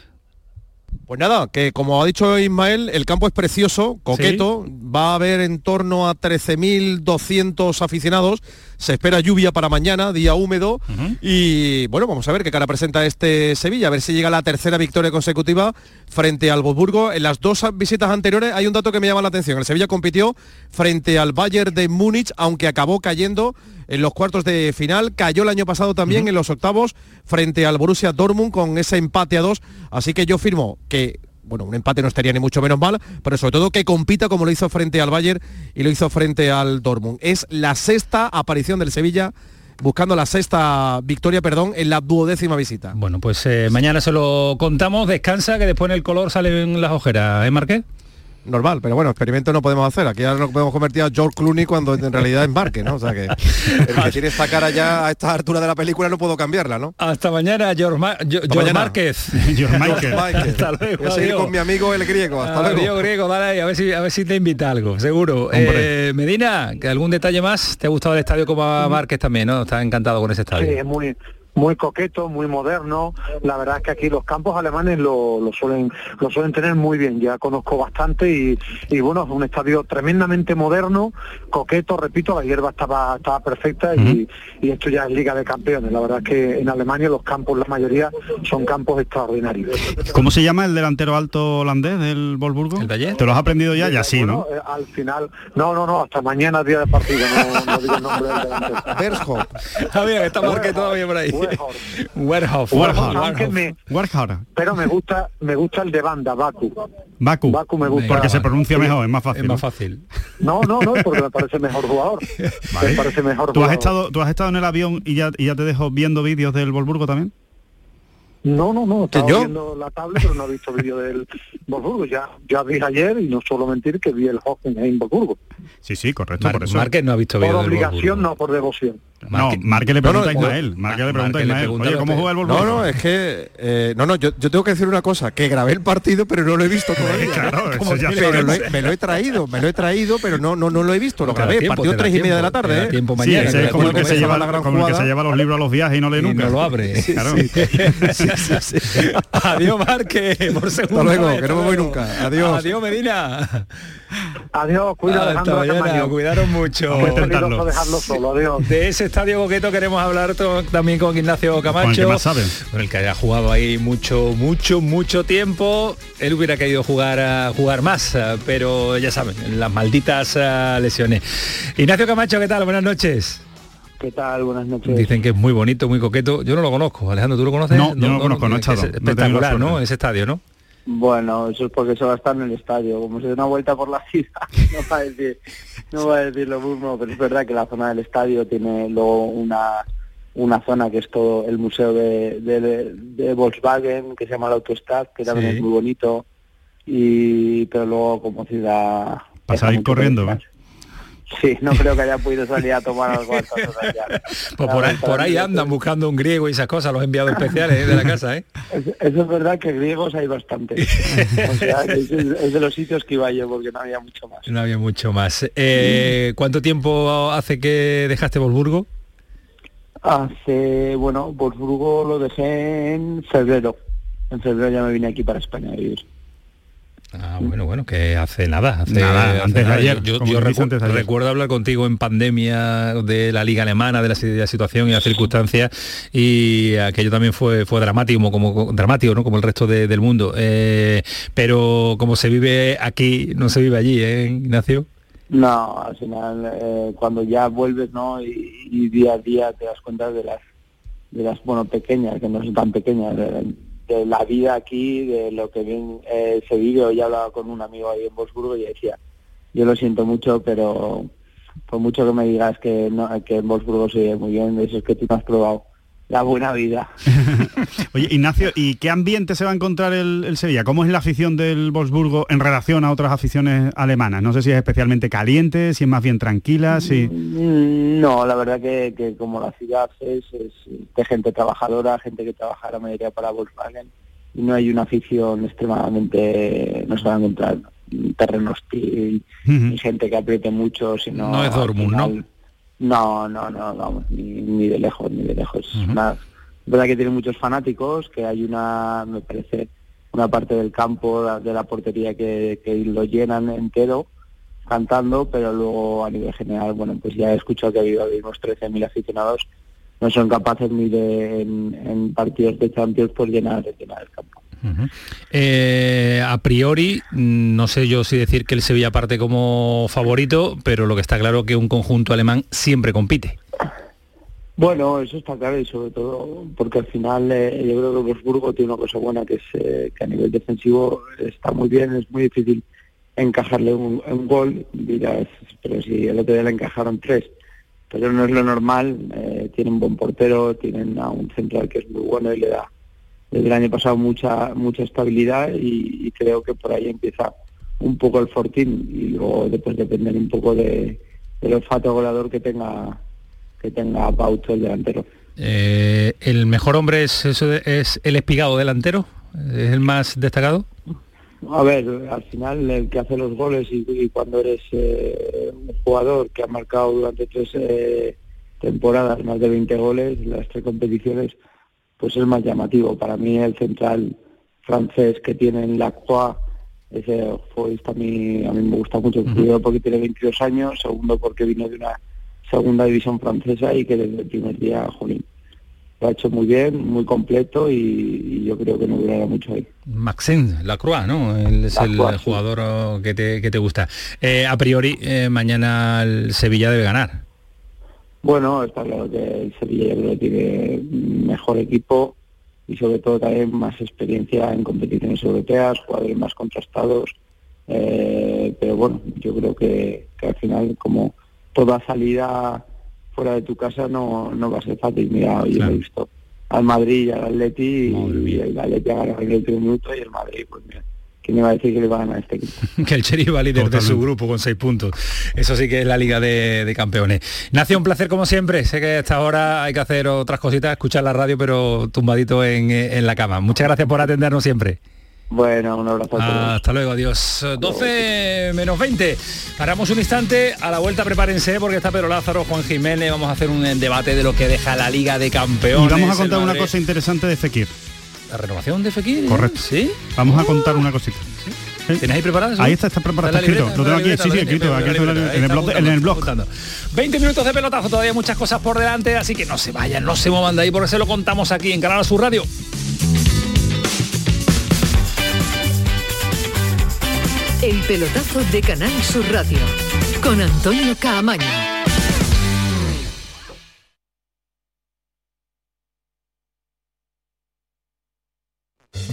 Pues nada, que como ha dicho Ismael, el campo es precioso, coqueto, ¿Sí? va a haber en torno a 13.200 aficionados, se espera lluvia para mañana, día húmedo, uh -huh. y bueno, vamos a ver qué cara presenta este Sevilla, a ver si llega la tercera victoria consecutiva frente al Wolfsburgo. En las dos visitas anteriores hay un dato que me llama la atención, el Sevilla compitió frente al Bayern de Múnich, aunque acabó cayendo en los cuartos de final, cayó el año pasado también uh -huh. en los octavos frente al Borussia Dortmund con ese empate a dos, así que yo firmo que bueno, un empate no estaría ni mucho menos mal, pero sobre todo que compita como lo hizo frente al Bayern y lo hizo frente al Dortmund. Es la sexta aparición del Sevilla buscando la sexta victoria, perdón, en la duodécima visita. Bueno, pues eh, mañana se lo contamos, descansa, que después en el color salen las ojeras, ¿eh, Marqués? Normal, pero bueno, experimento no podemos hacer. Aquí ahora no podemos convertir a George Clooney cuando en realidad es Marque, ¿no? O sea que el que *laughs* tiene esta cara ya a estas alturas de la película no puedo cambiarla, ¿no? Hasta mañana, George, Ma- Hasta George mañana. Márquez. *laughs* George Michael. Hasta luego. Voy a seguir adiós. con mi amigo el griego. Hasta Adiós, luego. griego, dale ahí, a ver si a ver si te invita algo, seguro. Eh, Medina, ¿que algún detalle más? ¿Te ha gustado el estadio como a Márquez también, no? Estás encantado con ese Sí, estadio. es muy muy coqueto, muy moderno. La verdad es que aquí los campos alemanes lo, lo suelen lo suelen tener muy bien. Ya conozco bastante y, y bueno, es un estadio tremendamente moderno, coqueto, repito, la hierba estaba estaba perfecta y, y esto ya es Liga de Campeones. La verdad es que en Alemania los campos, la mayoría, son campos extraordinarios. ¿Cómo se llama el delantero alto holandés del Wolfsburgo? ¿El ¿Te lo has aprendido ya? Ya sí, ¿no? Bueno, eh, al final, no, no, no, hasta mañana día de partido, no, no digo el nombre del delantero. *laughs* Que está Márquez todavía por ahí. *laughs* Aunque me- Werhoff. pero me gusta me gusta el de banda, Baku. Baku. Baku me gusta. Porque se pronuncia mejor, es más fácil. Es más ¿no? fácil. No, no, no, porque me parece mejor jugador. *laughs* Me parece mejor ¿Tú has, jugador. estado, ¿Tú has estado en el avión y ya, y ya te dejo viendo vídeos del Wolfsburgo también? No, no, no, estaba yo? viendo la tablet, pero no he visto vídeo del Wolfsburgo. Ya, ya vi ayer, y no suelo mentir, que vi el Hoffenheim Wolfsburgo. Sí, sí, correcto, Mar- por eso. Márquez no ha visto Por vídeo del obligación, no por devoción. No, Marque le No, no, pregunta a Ismael. Marque le pregunta a Marque Ismael. pregunta Oye, a ¿cómo juega el Wolfsburgo? No, no, es que eh, no, no, yo, yo tengo que decir una cosa, que grabé el partido, pero no lo he visto *laughs* todavía. Claro, eso Como ya que- se pero lo conoce. he- me lo he traído, me lo he traído, pero no, no, no lo he visto, lo grabé, tiempo, partido tres y media de la tarde. ¿eh? tiempo Sí, mañana, ese que es como el que, se lleva, la gran como el que se jugada. lleva los libros a los viajes y no lee Y nunca. no lo abre. *laughs* Claro. *laughs* Adiós, Márquez, por segunda luego, vez, que no me voy luego. nunca. Adiós. Adiós, Medina. Adiós, cuida Hasta Alejandro mañana, Camaño. cuidaros mucho. Vamos a Qué peligroso intentarlo. dejarlo solo, adiós. De ese estadio coqueto queremos hablar también con Ignacio Camacho. Con el que más sabe. Con el que haya jugado ahí mucho, mucho, mucho tiempo. Él hubiera querido jugar a jugar más, eh, pero ya saben, las malditas eh, lesiones. Ignacio Camacho, ¿qué tal? Buenas noches. ¿Qué tal? Buenas noches. Dicen que es muy bonito, muy coqueto. Yo no lo conozco. Alejandro, ¿tú lo conoces? No, yo no lo conozco, no he estado. Es No espectacular, ¿no? Ese estadio, ¿no? Bueno, eso es porque se va a estar en el estadio. Como se da una vuelta por la *laughs* ciudad, no va a decir, no va a decir lo mismo, pero es verdad que la zona del estadio tiene luego una una zona que es todo el museo de, de, de Volkswagen, que se llama el Autostad, que también Sí. es muy bonito, y pero luego como ciudad... Mucho que corriendo. ¿eh? Sí, no creo que haya podido salir a tomar algo. *laughs* Pues por ahí, por ahí andan buscando un griego y esas cosas, los enviados especiales ¿eh? de la casa, ¿eh? Es- Eso es verdad que griegos hay bastante. *laughs* O sea, es, es de los sitios que iba yo porque no había mucho más. No había mucho más. Eh, ¿Cuánto tiempo hace que dejaste Wolfsburgo? Hace, bueno, Wolfsburgo lo dejé en febrero. En febrero ya me vine aquí para España a vivir. Ah, bueno, bueno, que hace nada, hace, Nada, hace antes de nada. ayer, Yo, yo- como yo quien dice recu- antes de ayer. recuerdo hablar contigo en pandemia de la liga alemana, de la, si- de la situación y las circunstancias, y aquello también fue fue dramático, como, como- dramático, ¿no? Como el resto de- del mundo. Eh, pero como se vive aquí, no se vive allí, ¿eh, Ignacio? No, al final, eh, cuando ya vuelves, ¿no? Y, y día a día te das cuenta de las, de las, bueno, pequeñas, que no son tan pequeñas, de, de la vida aquí, de lo que bien eh, se vive. Hoy hablaba con un amigo ahí en Wolfsburgo y decía, yo lo siento mucho, pero por mucho que me digas que, no, que en Wolfsburgo se vive muy bien, eso es que tú no has probado la buena vida. *laughs* Oye, Ignacio, ¿y qué ambiente se va a encontrar el, el Sevilla? ¿Cómo es la afición del Wolfsburgo en relación a otras aficiones alemanas? No sé si es especialmente caliente, si es más bien tranquila, si... Mm, No, la verdad que, que como la ciudad es, es de gente trabajadora, gente que trabaja la mayoría para Volkswagen, y no hay una afición extremadamente, no se van a encontrar terreno hostil, ni gente que apriete mucho, sino... No es Dortmund, ¿no? No, no, no, vamos, ni, ni de lejos, ni de lejos. Es una- es verdad que tiene muchos fanáticos, que hay una, me parece, una parte del campo, de la portería que, que lo llenan entero cantando, pero luego a nivel general, bueno, pues ya he escuchado que ha habido unos 13.000 aficionados, no son capaces ni de en, en partidos de Champions por llenar, llenar el campo. Eh, a priori, no sé yo si decir que el Sevilla parte como favorito, pero lo que está claro que un conjunto alemán siempre compite. Bueno, eso está claro y sobre todo porque al final eh, yo creo que Wolfsburgo tiene una cosa buena que es eh, que a nivel defensivo está muy bien, es muy difícil encajarle un, un gol, dirás, pero si el otro día le encajaron tres, pero no es lo normal, eh, tienen un buen portero, tienen a un central que es muy bueno y le da desde el año pasado mucha mucha estabilidad y, y creo que por ahí empieza un poco el fortín y luego después depender un poco de, del olfato goleador que tenga que tenga Pauto el delantero. Eh, ¿El mejor hombre es, eso es el espigado delantero? ¿Es el más destacado? A ver, al final el que hace los goles y, y cuando eres eh, un jugador que ha marcado durante tres eh, temporadas más de 20 goles, en las tres competiciones, pues es más llamativo. Para mí el central francés que tiene en la Croix, ese futbolista a mí, a mí me gusta mucho, primero porque tiene 22 años, segundo porque vino de una segunda división francesa y que desde el primer día, jolín, lo ha hecho muy bien, muy completo y, y yo creo que no durará mucho ahí. Maxence Lacroix, ¿no? Él es el Lacroix, jugador que te, que te gusta. Eh, a priori, eh, mañana el Sevilla debe ganar. Bueno, está claro que el Sevilla yo creo que tiene mejor equipo y sobre todo también más experiencia en competiciones europeas, jugadores más contrastados, eh, pero bueno, yo creo que, que al final como toda salida fuera de tu casa no, no va a ser fácil. Mira, yo he visto al Madrid y al Atleti y el Atleti ha ganado en el último minuto y el Madrid, pues mira, ¿quién iba a decir que le va a ganar este equipo? *laughs* que el Cherry va líder de su grupo con seis puntos. Eso sí que es la Liga de, de Campeones. Nacio, un placer como siempre. Sé que a esta hora hay que hacer otras cositas, escuchar la radio, pero tumbadito en, en la cama. Muchas gracias por atendernos siempre. Bueno, un abrazo a todos. Hasta luego, adiós. 12 menos 20. Paramos un instante. A la vuelta prepárense porque está Pedro Lázaro, Juan Jiménez. Vamos a hacer un eh, debate de lo que deja la Liga de Y Campeones. vamos a contar una cosa interesante de Fekir. ¿La renovación de Fekir? Correcto. ¿Sí? Vamos a contar una cosita. ¿Tienes ahí preparado? eso? Ahí está, está preparado, ¿Está escrito. Lo tengo aquí, ¿Está en sí, sí, escrito, aquí en el blog, libreta, en el blog. apuntando. 20 minutos de pelotazo, todavía muchas cosas por delante, así que no se vayan, no se muevan de ahí porque se lo contamos aquí en Canal Sur Radio. El pelotazo de Canal Sur Radio con Antonio Caamaño.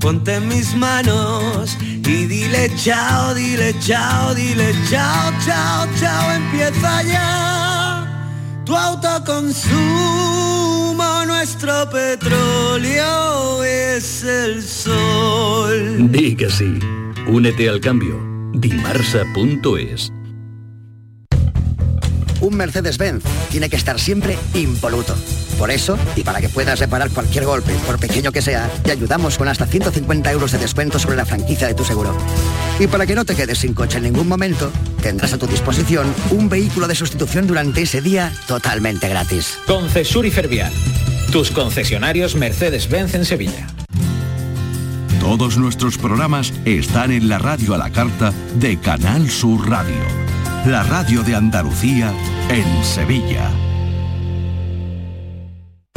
ponte en mis manos y dile chao, dile chao, dile chao, chao, chao, empieza ya tu autoconsumo, nuestro petróleo es el sol. Di que sí. Únete al cambio. Dimarsa.es. Un Mercedes-Benz tiene que estar siempre impoluto. Por eso, y para que puedas reparar cualquier golpe, por pequeño que sea, te ayudamos con hasta 150 euros de descuento sobre la franquicia de tu seguro. Y para que no te quedes sin coche en ningún momento, tendrás a tu disposición un vehículo de sustitución durante ese día totalmente gratis. Concesur y Fervial, tus concesionarios Mercedes-Benz en Sevilla. Todos nuestros programas están en la radio a la carta de Canal Sur Radio. La radio de Andalucía en Sevilla.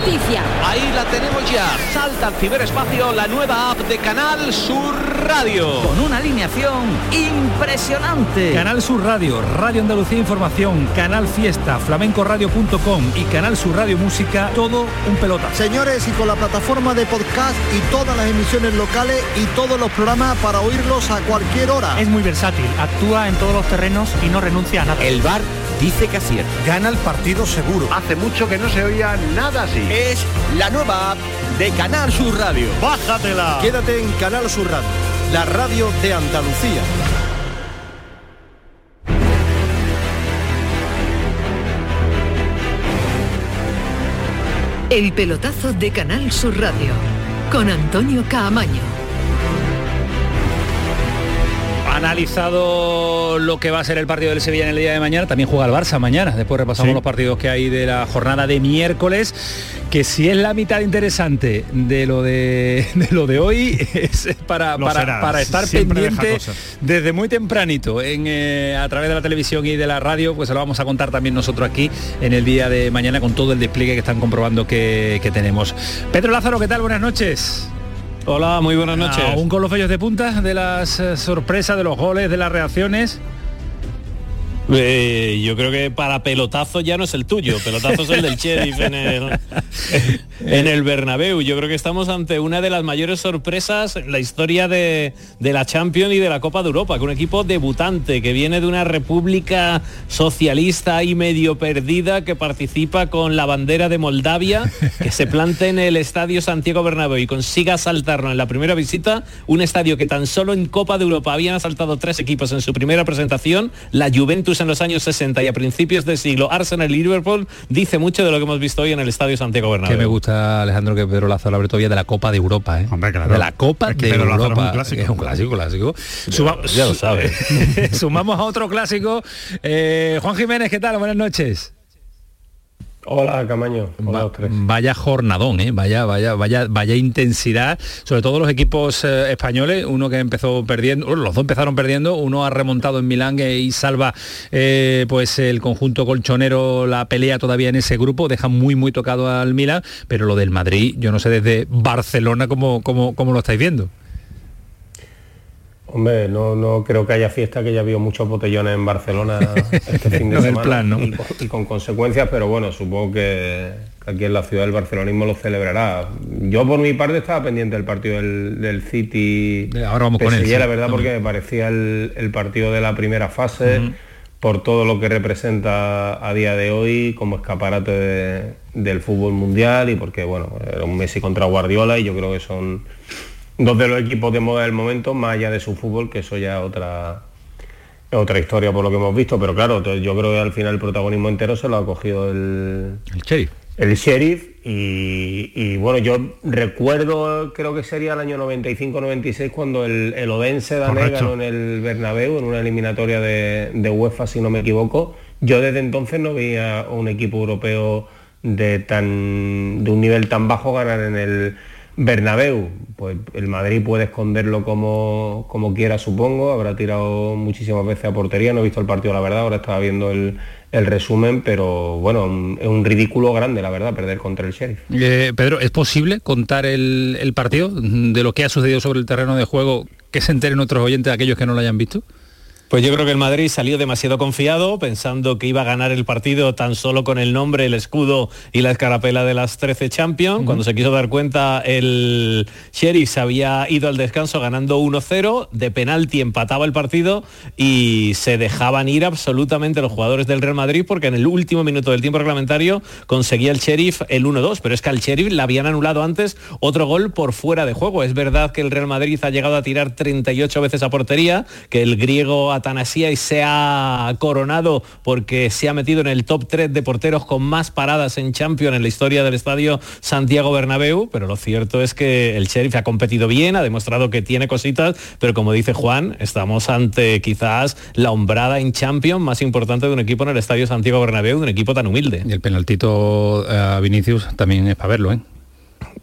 noticia. Ahí la tenemos ya. Salta al ciberespacio la nueva app de Canal Sur Radio. Con una alineación impresionante. Canal Sur Radio, Radio Andalucía Información, Canal Fiesta, flamencoradio.com y Canal Sur Radio Música, todo un pelota. Señores, y con la plataforma de podcast y todas las emisiones locales y todos los programas para oírlos a cualquier hora. Es muy versátil, actúa en todos los terrenos y no renuncia a nada. El bar dice que acierta. Gana el partido seguro. Hace mucho que no se oía nada así. Es la nueva app de Canal Sur Radio. ¡Bájatela! Quédate en Canal Sur Radio, la radio de Andalucía. El pelotazo de Canal Sur Radio con Antonio Caamaño. Analizado lo que va a ser el partido del Sevilla en el día de mañana, también juega el Barça mañana, después repasamos Sí. los partidos que hay de la jornada de miércoles, que si es la mitad interesante de lo de, *laughs* de lo de hoy, *laughs* es para, para, para estar siempre pendiente desde muy tempranito en, eh, a través de la televisión y de la radio, pues se lo vamos a contar también nosotros aquí en el día de mañana con todo el despliegue que están comprobando que, que tenemos. Pedro Lázaro, ¿qué tal? Buenas noches. Hola, muy buenas noches. Aún con los vellos de punta de las eh, sorpresas, de los goles, de las reacciones. Eh, yo creo que para pelotazo ya no es el tuyo, pelotazo es el del Sheriff en el, en Bernabéu. Yo creo que estamos ante una de las mayores sorpresas en la historia de, la Champions y de la Copa de Europa, que un equipo debutante que viene de una república socialista y medio perdida que participa con la bandera de Moldavia, que se plante en el Estadio Santiago Bernabéu y consiga saltarlo en la primera visita, un estadio que tan solo en Copa de Europa habían asaltado tres equipos en su primera presentación, la Juventus en los años 60 y a principios de siglo, Arsenal y Liverpool, dice mucho de lo que hemos visto hoy en el Estadio Santiago Bernabéu. Que me gusta, Alejandro, que Pedro Lázaro hable todavía de la Copa de Europa, ¿eh? De la Copa Es que de Pedro Lázaro es un Europa. clásico. Es un clásico, clásico. Suma- ya lo sabe. *laughs* Sumamos a otro clásico. Eh, Juan Jiménez, ¿qué tal? Buenas noches. Hola, Camaño. Hola, Vaya jornadón, ¿eh? vaya, vaya, vaya, vaya intensidad, sobre todo los equipos eh, españoles, uno que empezó perdiendo, bueno, los dos empezaron perdiendo, uno ha remontado en Milán eh, y salva pues el conjunto colchonero la pelea todavía en ese grupo, deja muy muy tocado al Milán, pero lo del Madrid, yo no sé desde Barcelona cómo, cómo, cómo lo estáis viendo. Hombre, no, no creo que haya fiesta, que ya habido muchos botellones en Barcelona *laughs* este fin de No semana plan, ¿no? y, con, y con consecuencias, pero bueno, supongo que, que aquí en la ciudad el barcelonismo lo celebrará. Yo por mi parte estaba pendiente del partido del, del City. Ahora vamos con él, sí, la verdad, también. porque me parecía el, el partido de la primera fase. Por todo lo que representa a día de hoy como escaparate de- del fútbol mundial y porque bueno, era un Messi contra Guardiola y yo creo que son dos de los equipos de moda del momento, más allá de su fútbol, que eso ya es otra otra historia por lo que hemos visto, pero claro, yo creo que al final el protagonismo entero se lo ha cogido el, el sheriff. El sheriff y, y, bueno, yo recuerdo, creo que sería el año 95-96 cuando el, el Odense ganó en el Bernabéu en una eliminatoria de, de UEFA, si no me equivoco. Yo desde entonces no veía un equipo europeo de, tan, de un nivel tan bajo ganar en el Bernabéu. Pues el Madrid puede esconderlo como, como quiera, supongo. Habrá tirado muchísimas veces a portería. No he visto el partido, la verdad. Ahora estaba viendo el, el resumen, pero bueno, un- es un ridículo grande, la verdad, perder contra el Sheriff. Eh, Pedro, ¿es posible contar el, el partido de lo que ha sucedido sobre el terreno de juego que se enteren otros oyentes, aquellos que no lo hayan visto? Pues yo creo que el Madrid salió demasiado confiado, pensando que iba a ganar el partido tan solo con el nombre, el escudo y la escarapela de las 13 Champions. Cuando se quiso dar cuenta, el Sheriff se había ido al descanso ganando 1-0, de penalti empataba el partido y se dejaban ir absolutamente los jugadores del Real Madrid porque en el último minuto del tiempo reglamentario conseguía el Sheriff el 1-2, pero es que al Sheriff le habían anulado antes otro gol por fuera de juego. Es verdad que el Real Madrid ha llegado a tirar 38 veces a portería, que el griego Atanasiai se ha coronado porque se ha metido en el top 3 de porteros con más paradas en Champions en la historia del estadio Santiago Bernabéu, pero lo cierto es que el Sheriff ha competido bien, ha demostrado que tiene cositas, pero como dice Juan, estamos ante quizás la hombrada en Champions más importante de un equipo en el estadio Santiago Bernabéu, de un equipo tan humilde. Y el penaltito eh, a Vinicius también es para verlo, ¿eh?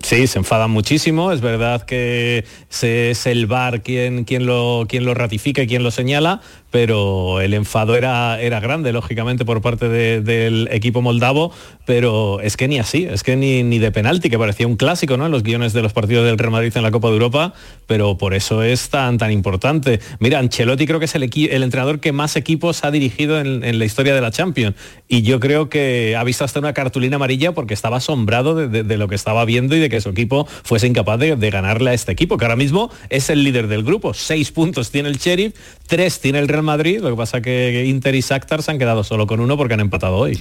Sí, se enfadan muchísimo. Es verdad que es el VAR quien, quien, lo, quien lo ratifica y quien lo señala, pero el enfado era, era grande, lógicamente, por parte de- del equipo moldavo, pero es que ni así, es que ni, ni de penalti, que parecía un clásico ¿no? en los guiones de los partidos del Real Madrid en la Copa de Europa, pero por eso es tan, tan importante. Mira, Ancelotti creo que es el, el entrenador que más equipos ha dirigido en, la historia de la Champions, y yo creo que ha visto hasta una cartulina amarilla porque estaba asombrado de lo que estaba viendo y de que su equipo fuese incapaz de, de ganarle a este equipo, que ahora mismo es el líder del grupo. Seis puntos tiene el Sheriff, tres tiene el Real Madrid, lo que pasa que Inter y Shakhtar se han quedado solo con uno porque han empatado hoy.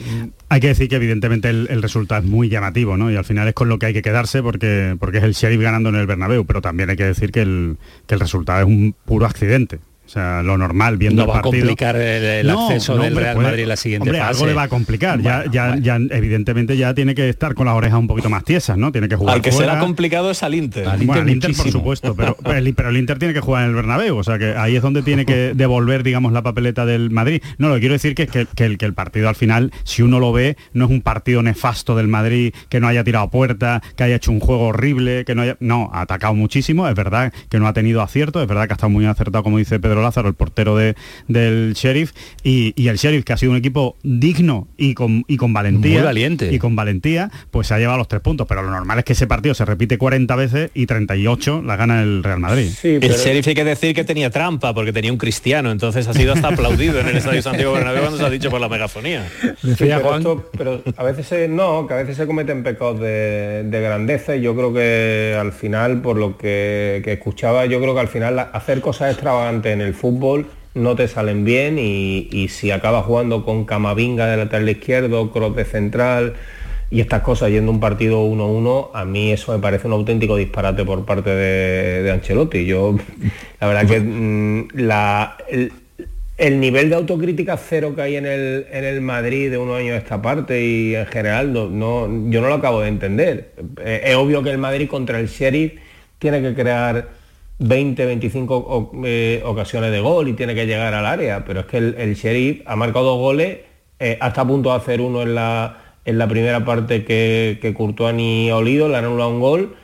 Hay que decir que evidentemente el, resultado es muy llamativo, ¿no? Y al final es con lo que hay que quedarse porque, porque es el Sheriff ganando en el Bernabéu, pero también hay que decir que el, que el resultado es un puro accidente. O sea, lo normal viendo no va el partido. a complicar el, el No, acceso no, del hombre, Real puede- Madrid en la siguiente hombre, fase. algo le va a complicar. ya, Bueno, ya, ya, evidentemente ya tiene que estar con las orejas un poquito más tiesas, ¿no? Tiene que jugar Al que fuera. será complicado es al Inter. Bueno, al Inter, por supuesto, pero *laughs* el, pero el Inter tiene que jugar en el Bernabéu, o sea que ahí es donde tiene que *laughs* devolver, digamos, la papeleta del Madrid. No, lo que quiero decir que es que, que el, que el partido al final, si uno lo ve, no es un partido nefasto del Madrid, que no haya tirado puerta, que haya hecho un juego horrible, que no haya... No, ha atacado muchísimo, es verdad que no ha tenido acierto, es verdad que ha estado muy acertado, como dice Pedro Lázaro, el portero de, del Sheriff, y, y el Sheriff, que ha sido un equipo digno y con, y con valentía. Muy valiente. Y con valentía, pues se ha llevado los tres puntos, pero lo normal es que ese partido se repite 40 veces y 38 la gana el Real Madrid. el sheriff hay que decir que tenía trampa porque tenía un cristiano, entonces ha sido hasta aplaudido en el Estadio Santiago Bernabéu cuando se ha dicho por la megafonía. Sí, pero, esto- pero a veces se, no, que a veces se cometen pecados de, de grandeza y yo creo que al final, por lo que, que escuchaba, yo creo que al final hacer cosas extravagantes en el fútbol no te salen bien y, y si acabas jugando con Camavinga de lateral izquierdo, Kroos de central y estas cosas yendo un partido 1-1, a mí eso me parece un auténtico disparate por parte de, de Ancelotti. Yo, la verdad que mm, la, el, el nivel de autocrítica cero que hay en el, en el Madrid de unos años a esta parte y en general no, no- yo no lo acabo de entender. Eh, es obvio que el Madrid contra el Sheriff tiene que crear 20, 25 o- eh, ocasiones de gol y tiene que llegar al área, pero es que el, el Sheriff ha marcado dos goles, eh, hasta a punto de hacer uno en la, en la primera parte que, que Courtois ni ha olido, le han anulado un gol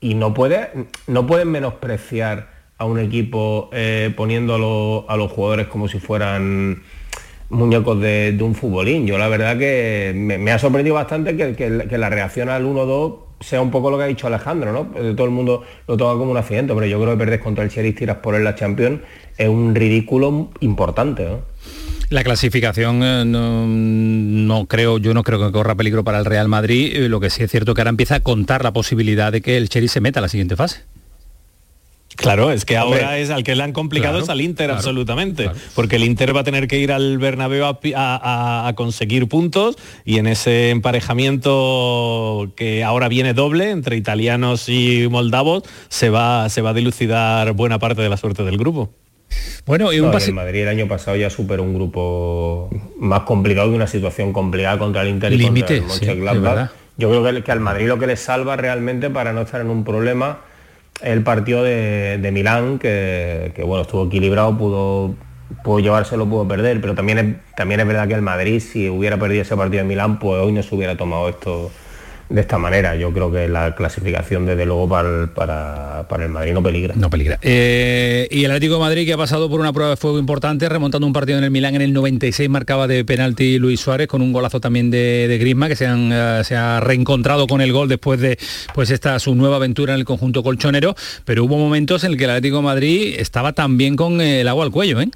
y no puede no pueden menospreciar a un equipo eh, poniendo a, los- jugadores como si fueran muñecos de, un futbolín. Yo la verdad que me, me ha sorprendido bastante que, que- que la reacción al 1-2 sea un poco lo que ha dicho Alejandro, ¿no? Eh, Todo el mundo lo toma como un accidente, pero yo creo que perder contra el Sheriff tiras por él la Champions es un ridículo importante. La clasificación eh, no, creo, yo no creo que corra peligro para el Real Madrid. Eh, Lo que sí es cierto que ahora empieza a contar la posibilidad de que el Cherry se meta a la siguiente fase. Claro, es que ahora Hombre. es al que le han complicado Claro, es al Inter claro, absolutamente, porque el Inter va a tener que ir al Bernabéu a, conseguir puntos y en ese emparejamiento que ahora viene doble entre italianos y moldavos se va se va a dilucidar buena parte de la suerte del grupo. Bueno, y No, y el Madrid el año pasado ya superó un grupo más complicado y una situación complicada contra el Inter y Límite, contra el sí. Yo creo que, que al Madrid lo que le salva realmente para no estar en un problema el partido de, de Milán, que, bueno, estuvo equilibrado, pudo, pudo llevárselo, pudo perder, pero también es, también es verdad que el Madrid, si hubiera perdido ese partido de Milán, pues hoy no se hubiera tomado esto de esta manera. Yo creo que la clasificación, desde luego, para el, para, para el Madrid no peligra. No peligra. Eh, y el Atlético de Madrid que ha pasado por una prueba de fuego importante, remontando un partido en el Milán en el 96, marcaba de penalti Luis Suárez con un golazo también de, de Griezmann, que se, han, eh, se ha reencontrado con el gol después de pues esta su nueva aventura en el conjunto colchonero, pero hubo momentos en el que el Atlético de Madrid estaba también con el agua al cuello, ¿eh?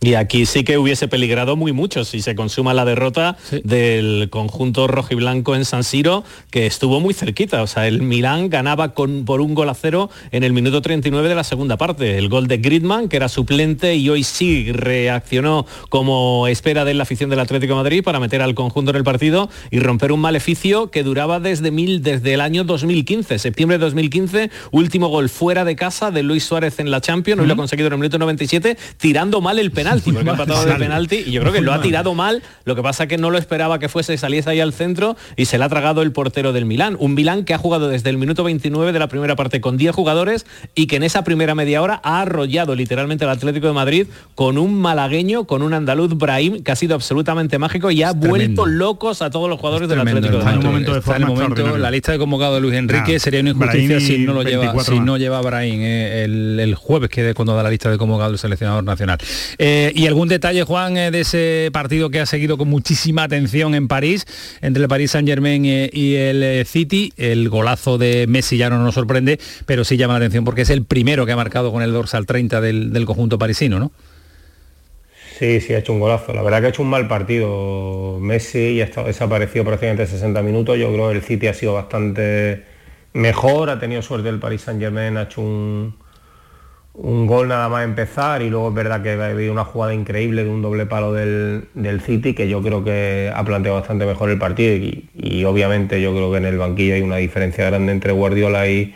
Y aquí sí que hubiese peligrado muy mucho si se consuma la derrota del conjunto rojiblanco en San Siro, que estuvo muy cerquita. O sea, el Milán ganaba con, por un gol a cero en el minuto 39 de la segunda parte. El gol de Griezmann, que era suplente y hoy sí reaccionó como espera de la afición del Atlético de Madrid para meter al conjunto en el partido y romper un maleficio que duraba desde, mil, desde el año 2015, septiembre de 2015, último gol fuera de casa de Luis Suárez en la Champions, hoy lo ha conseguido en el minuto 97, tirando mal el penalti, porque ha empatado de penalti y yo creo que lo ha tirado mal, lo que pasa que no lo esperaba que fuese, saliese ahí al centro y se le ha tragado el portero del Milán. Un Milán que ha jugado desde el minuto 29 de la primera parte con 10 jugadores y que en esa primera media hora ha arrollado literalmente al Atlético de Madrid con un malagueño, con un andaluz Brahim, que ha sido absolutamente mágico y ha vuelto locos a todos los jugadores del Atlético de está en Madrid. un momento de en forma el momento, la lista de convocados de Luis Enrique Nah, sería una injusticia Brahim si no lo lleva 24 si no lleva Brahim eh, el, el jueves que es cuando da la lista de convocados del seleccionador nacional. Eh, y algún detalle Juan eh, de ese partido que ha seguido con muchísima atención en París entre el Paris Saint Germain y el eh, City el golazo de Messi ya no nos sorprende pero sí llama la atención porque es el primero que ha marcado con el dorsal 30 del, conjunto parisino ¿no? Sí, sí, ha hecho un golazo. La verdad que ha hecho un mal partido Messi y ha desaparecido prácticamente 60 minutos. Yo creo que el City ha sido bastante mejor, ha tenido suerte el Paris Saint Germain, ha hecho un, un gol nada más empezar y luego es verdad que ha habido una jugada increíble de un doble palo del, del City que yo creo que ha planteado bastante mejor el partido y, obviamente yo creo que en el banquillo hay una diferencia grande entre Guardiola y,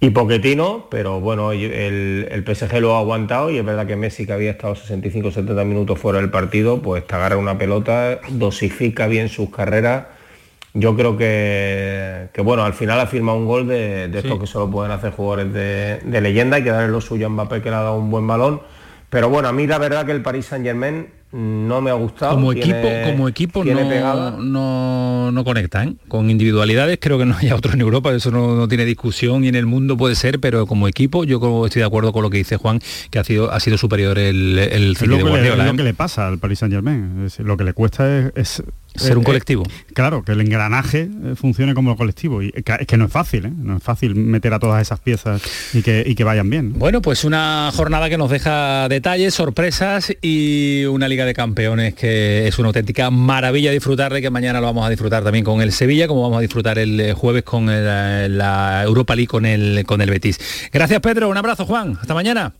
y Poquetino, pero bueno, el, el, PSG lo ha aguantado y es verdad que Messi, que había estado 65-70 minutos fuera del partido, pues te agarra una pelota, dosifica bien sus carreras. Yo creo que, que bueno, al final ha firmado un gol de, de esto que solo pueden hacer jugadores de, de leyenda, hay que darle lo suyo a Mbappé que le ha dado un buen balón. Pero bueno, a mí la verdad que el Paris Saint Germain no me ha gustado. Como tiene- equipo, como equipo tiene no, no, no conectan. Con individualidades creo que no haya otro en Europa, eso no, no tiene discusión y en el mundo puede ser, pero como equipo yo como estoy de acuerdo con lo que dice Juan, que ha sido, ha sido superior el, el Es City lo, de que le, Guardiola. es lo ¿eh? que le pasa al Paris Saint Germain. lo que le cuesta es, es- Ser un eh, colectivo. eh, claro, que el engranaje eh, funcione como colectivo. Y que- es que no es fácil, ¿eh? No es fácil meter a todas esas piezas y que, y que vayan bien. Bueno, pues una jornada que nos deja detalles, sorpresas y una Liga de Campeones que es una auténtica maravilla disfrutar de que mañana lo vamos a disfrutar también con el Sevilla, como vamos a disfrutar el jueves con el, la Europa League con el, con el Betis. Gracias Pedro, un abrazo Juan, hasta mañana.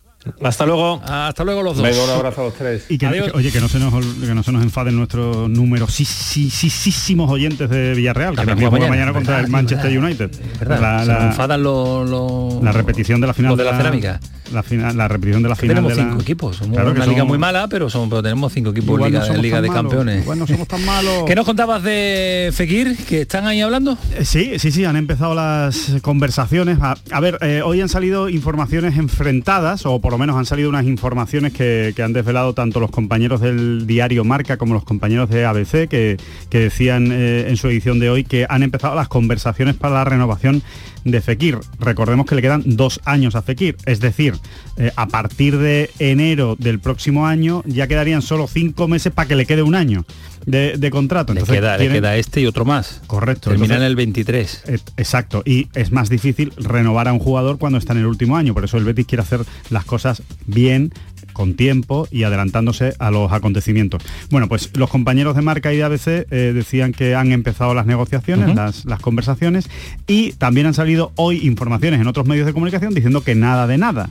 Hasta luego. Hasta luego los dos. Venga, un abrazo a los tres. Y que, Adiós. que- oye, que no se nos que no se nos enfaden nuestros numerosísimos oyentes de Villarreal, que También juega mañana mañana, contra verdad, el Manchester United. ¿Verdad? La, Se la- nos enfadan los, los- la repetición de la final los de la cerámica. La, final, la repetición de la final Tenemos de la- cinco equipos, somos Claro que una liga muy mala, pero, somos, pero tenemos cinco equipos Igual en no Liga, somos Liga tan de malos, Campeones. igual no somos tan malos. *laughs* ¿Qué nos contabas de Fekir, que están ahí hablando? Eh, Sí, sí, sí, han empezado las conversaciones. A, a ver, eh, hoy han salido informaciones enfrentadas, o por lo menos han salido unas informaciones que, que han desvelado tanto los compañeros del diario Marca como los compañeros de ABC, que, que decían eh, en su edición de hoy que han empezado las conversaciones para la renovación de Fekir. Recordemos que le quedan dos años a Fekir, es decir, eh, a partir de enero del próximo año ya quedarían solo cinco meses para que le quede un año de, de contrato. Le queda, le tienen- queda este y otro más. Correcto. Termina en entonces- el 23. eh, Exacto, y es más difícil renovar a un jugador cuando está en el último año, por eso el Betis quiere hacer las cosas bien, con tiempo y adelantándose a los acontecimientos. Bueno, pues los compañeros de Marca y de ABC eh, decían que han empezado las negociaciones, las, las conversaciones, y también han salido hoy informaciones en otros medios de comunicación diciendo que nada de nada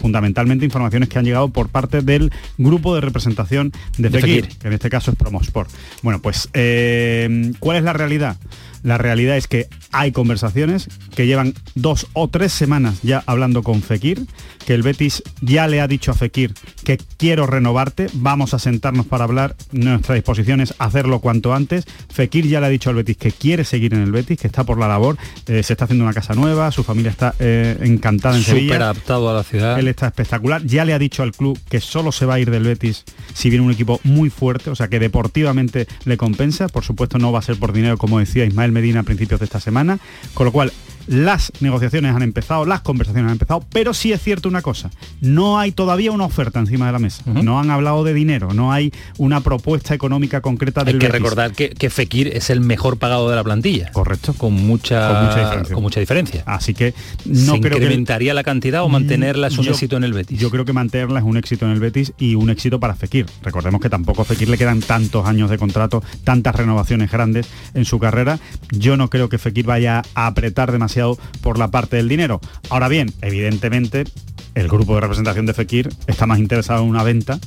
fundamentalmente informaciones que han llegado por parte del grupo de representación de, De Fekir, Fekir. que en este caso es Promosport. Bueno, pues, eh, ¿cuál es la realidad? La realidad es que hay conversaciones que llevan dos o tres semanas ya hablando con Fekir, que el Betis ya le ha dicho a Fekir que quiero renovarte, vamos a sentarnos para hablar, nuestra disposición es hacerlo cuanto antes. Fekir ya le ha dicho al Betis que quiere seguir en el Betis, que está por la labor, eh, se está haciendo una casa nueva, su familia está eh, encantada en Súper Sevilla. adaptado a la ciudad. Él está espectacular. Ya le ha dicho al club que solo se va a ir del Betis si viene un equipo muy fuerte, o sea que deportivamente le compensa. Por supuesto no va a ser por dinero, como decía Ismael Medina a principios de esta semana. Con lo cual, las negociaciones han empezado, las conversaciones han empezado, pero sí es cierto una cosa, no hay todavía una oferta encima de la mesa. No han hablado de dinero, no hay una propuesta económica concreta del Hay que Betis. recordar que, que Fekir es el mejor pagado de la plantilla. Correcto. Con mucha, Con mucha diferencia. con mucha diferencia. Así que no ¿Se creo que incrementaría la cantidad o mantenerla es un Yo- éxito en el Betis? Yo creo que mantenerla es un éxito en el Betis y un éxito para Fekir. Recordemos que tampoco a Fekir le quedan tantos años de contrato, tantas renovaciones grandes en su carrera. Yo no creo que Fekir vaya a apretar demasiado por la parte del dinero. Ahora bien, evidentemente, el grupo de representación de Fekir está más interesado en una venta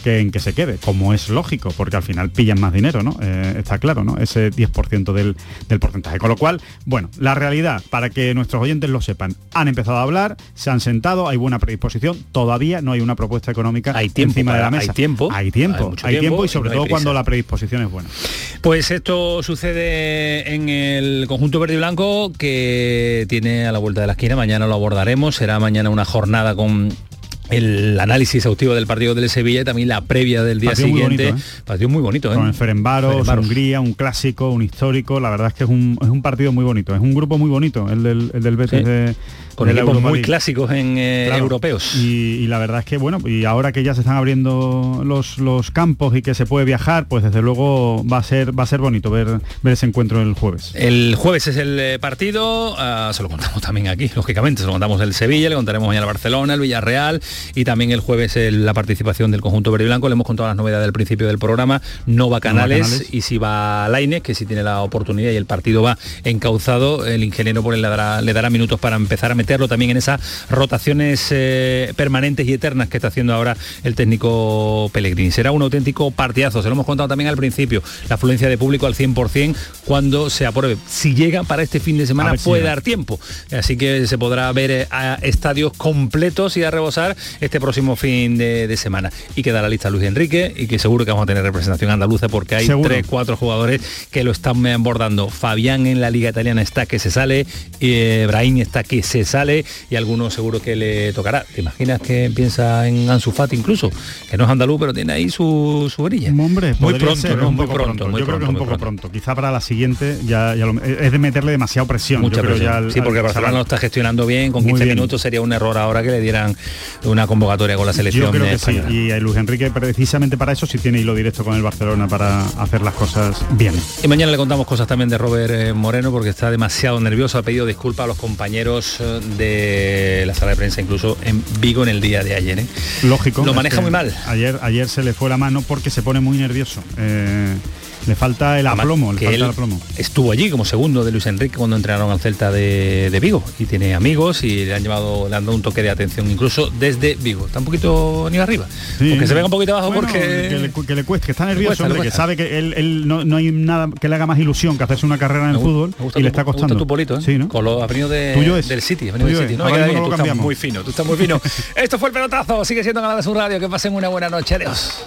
que en que se quede, como es lógico, porque al final pillan más dinero, ¿no? Eh, está claro, ¿no? Ese 10% del, del porcentaje. Con lo cual, bueno, la realidad, para que nuestros oyentes lo sepan, han empezado a hablar, se han sentado, hay buena predisposición, todavía no hay una propuesta económica Hay tiempo encima de la mesa. hay tiempo, hay tiempo, hay tiempo, y sobre no todo cuando la predisposición es buena. Pues esto sucede en el conjunto verde y blanco que tiene a la vuelta de la esquina. Mañana lo abordaremos. Será mañana una jornada con el análisis exhaustivo del partido del Sevilla y también la previa del día Partido muy siguiente. bonito, ¿eh? Partido muy bonito, ¿eh? Con el Ferenbaros. Hungría, un clásico, un histórico, la verdad es que es un, es un partido muy bonito, es un grupo muy bonito, el del, el del Betis Sí. de, Con de equipos muy clásicos en eh, Claro. europeos. Y, y la verdad es que bueno, y ahora que ya se están abriendo los, los campos y que se puede viajar, pues desde luego va a ser va a ser bonito ver, ver ese encuentro el jueves. El jueves es el eh, partido, ah, se lo contamos también aquí, lógicamente, se lo contamos el Sevilla, le contaremos mañana el Barcelona, el Villarreal y también el jueves el- la participación del conjunto verde y blanco. Le hemos contado las novedades del principio del programa. No va Canales, Canales. y si va Lainez, que si tiene la oportunidad y el partido va encauzado, el ingeniero por él le dará, le dará minutos para empezar a meterlo también en esas rotaciones eh, permanentes y eternas que está haciendo ahora el técnico Pellegrini. Será un auténtico partidazo, se lo hemos contado también al principio, la afluencia de público al 100% cuando se apruebe. Si llega para este fin de semana si puede dar tiempo, así que se podrá ver eh, a estadios completos y a rebosar este próximo fin de, de semana. Y queda la lista Luis Enrique y que seguro que vamos a tener representación andaluza porque hay Seguro. tres, cuatro jugadores que lo están abordando. Fabián en la liga italiana está que se sale, eh, Brahim está que se sale y algunos seguro que le tocará. ¿Te imaginas que piensa en Ansu Fati incluso? Que no es andaluz, pero tiene ahí su, su orilla. Hombre, muy pronto, ser, ¿no? un Muy poco pronto, muy Yo creo que es un poco pronto. Quizá para la siguiente ya, ya lo- es de meterle demasiada presión. Mucha yo creo presión. ya al- sí, porque al Barcelona lo está gestionando bien, con Muy 15 bien. minutos sería un error ahora que le dieran una convocatoria con la selección Yo creo sí. Y Luis Enrique precisamente para eso sí tiene hilo directo con el Barcelona para hacer las cosas bien. Y mañana le contamos cosas también de Robert eh, Moreno porque está demasiado nervioso, ha pedido disculpas a los compañeros de la sala de prensa, incluso en Vigo en el día de ayer. ¿eh? Lógico. Lo maneja muy mal. Ayer, ayer se le fue la mano porque se pone muy nervioso. Eh, le falta el aplomo, le que falta el aplomo. Estuvo allí como segundo de Luis Enrique cuando entrenaron al Celta de, de Vigo y tiene amigos y le han llevado, le han dado un toque de atención incluso desde Vigo. Está un poquito ni arriba. Sí. Porque se venga un poquito abajo Bueno, porque que le, que le cueste, que está nervioso, cuesta, hombre, que sabe que él, él no, no hay nada que le haga más ilusión que hacerse una carrera en el fútbol y le está me gusta costando. tu polito, ¿eh? Sí, ¿no? Con lo, ha venido de- Tuyo es. del City, del. No, bien, tú estás muy fino, tú estás muy fino. Esto fue el pelotazo, sigue siendo Canal de su radio, que pasen una buena noche, adiós.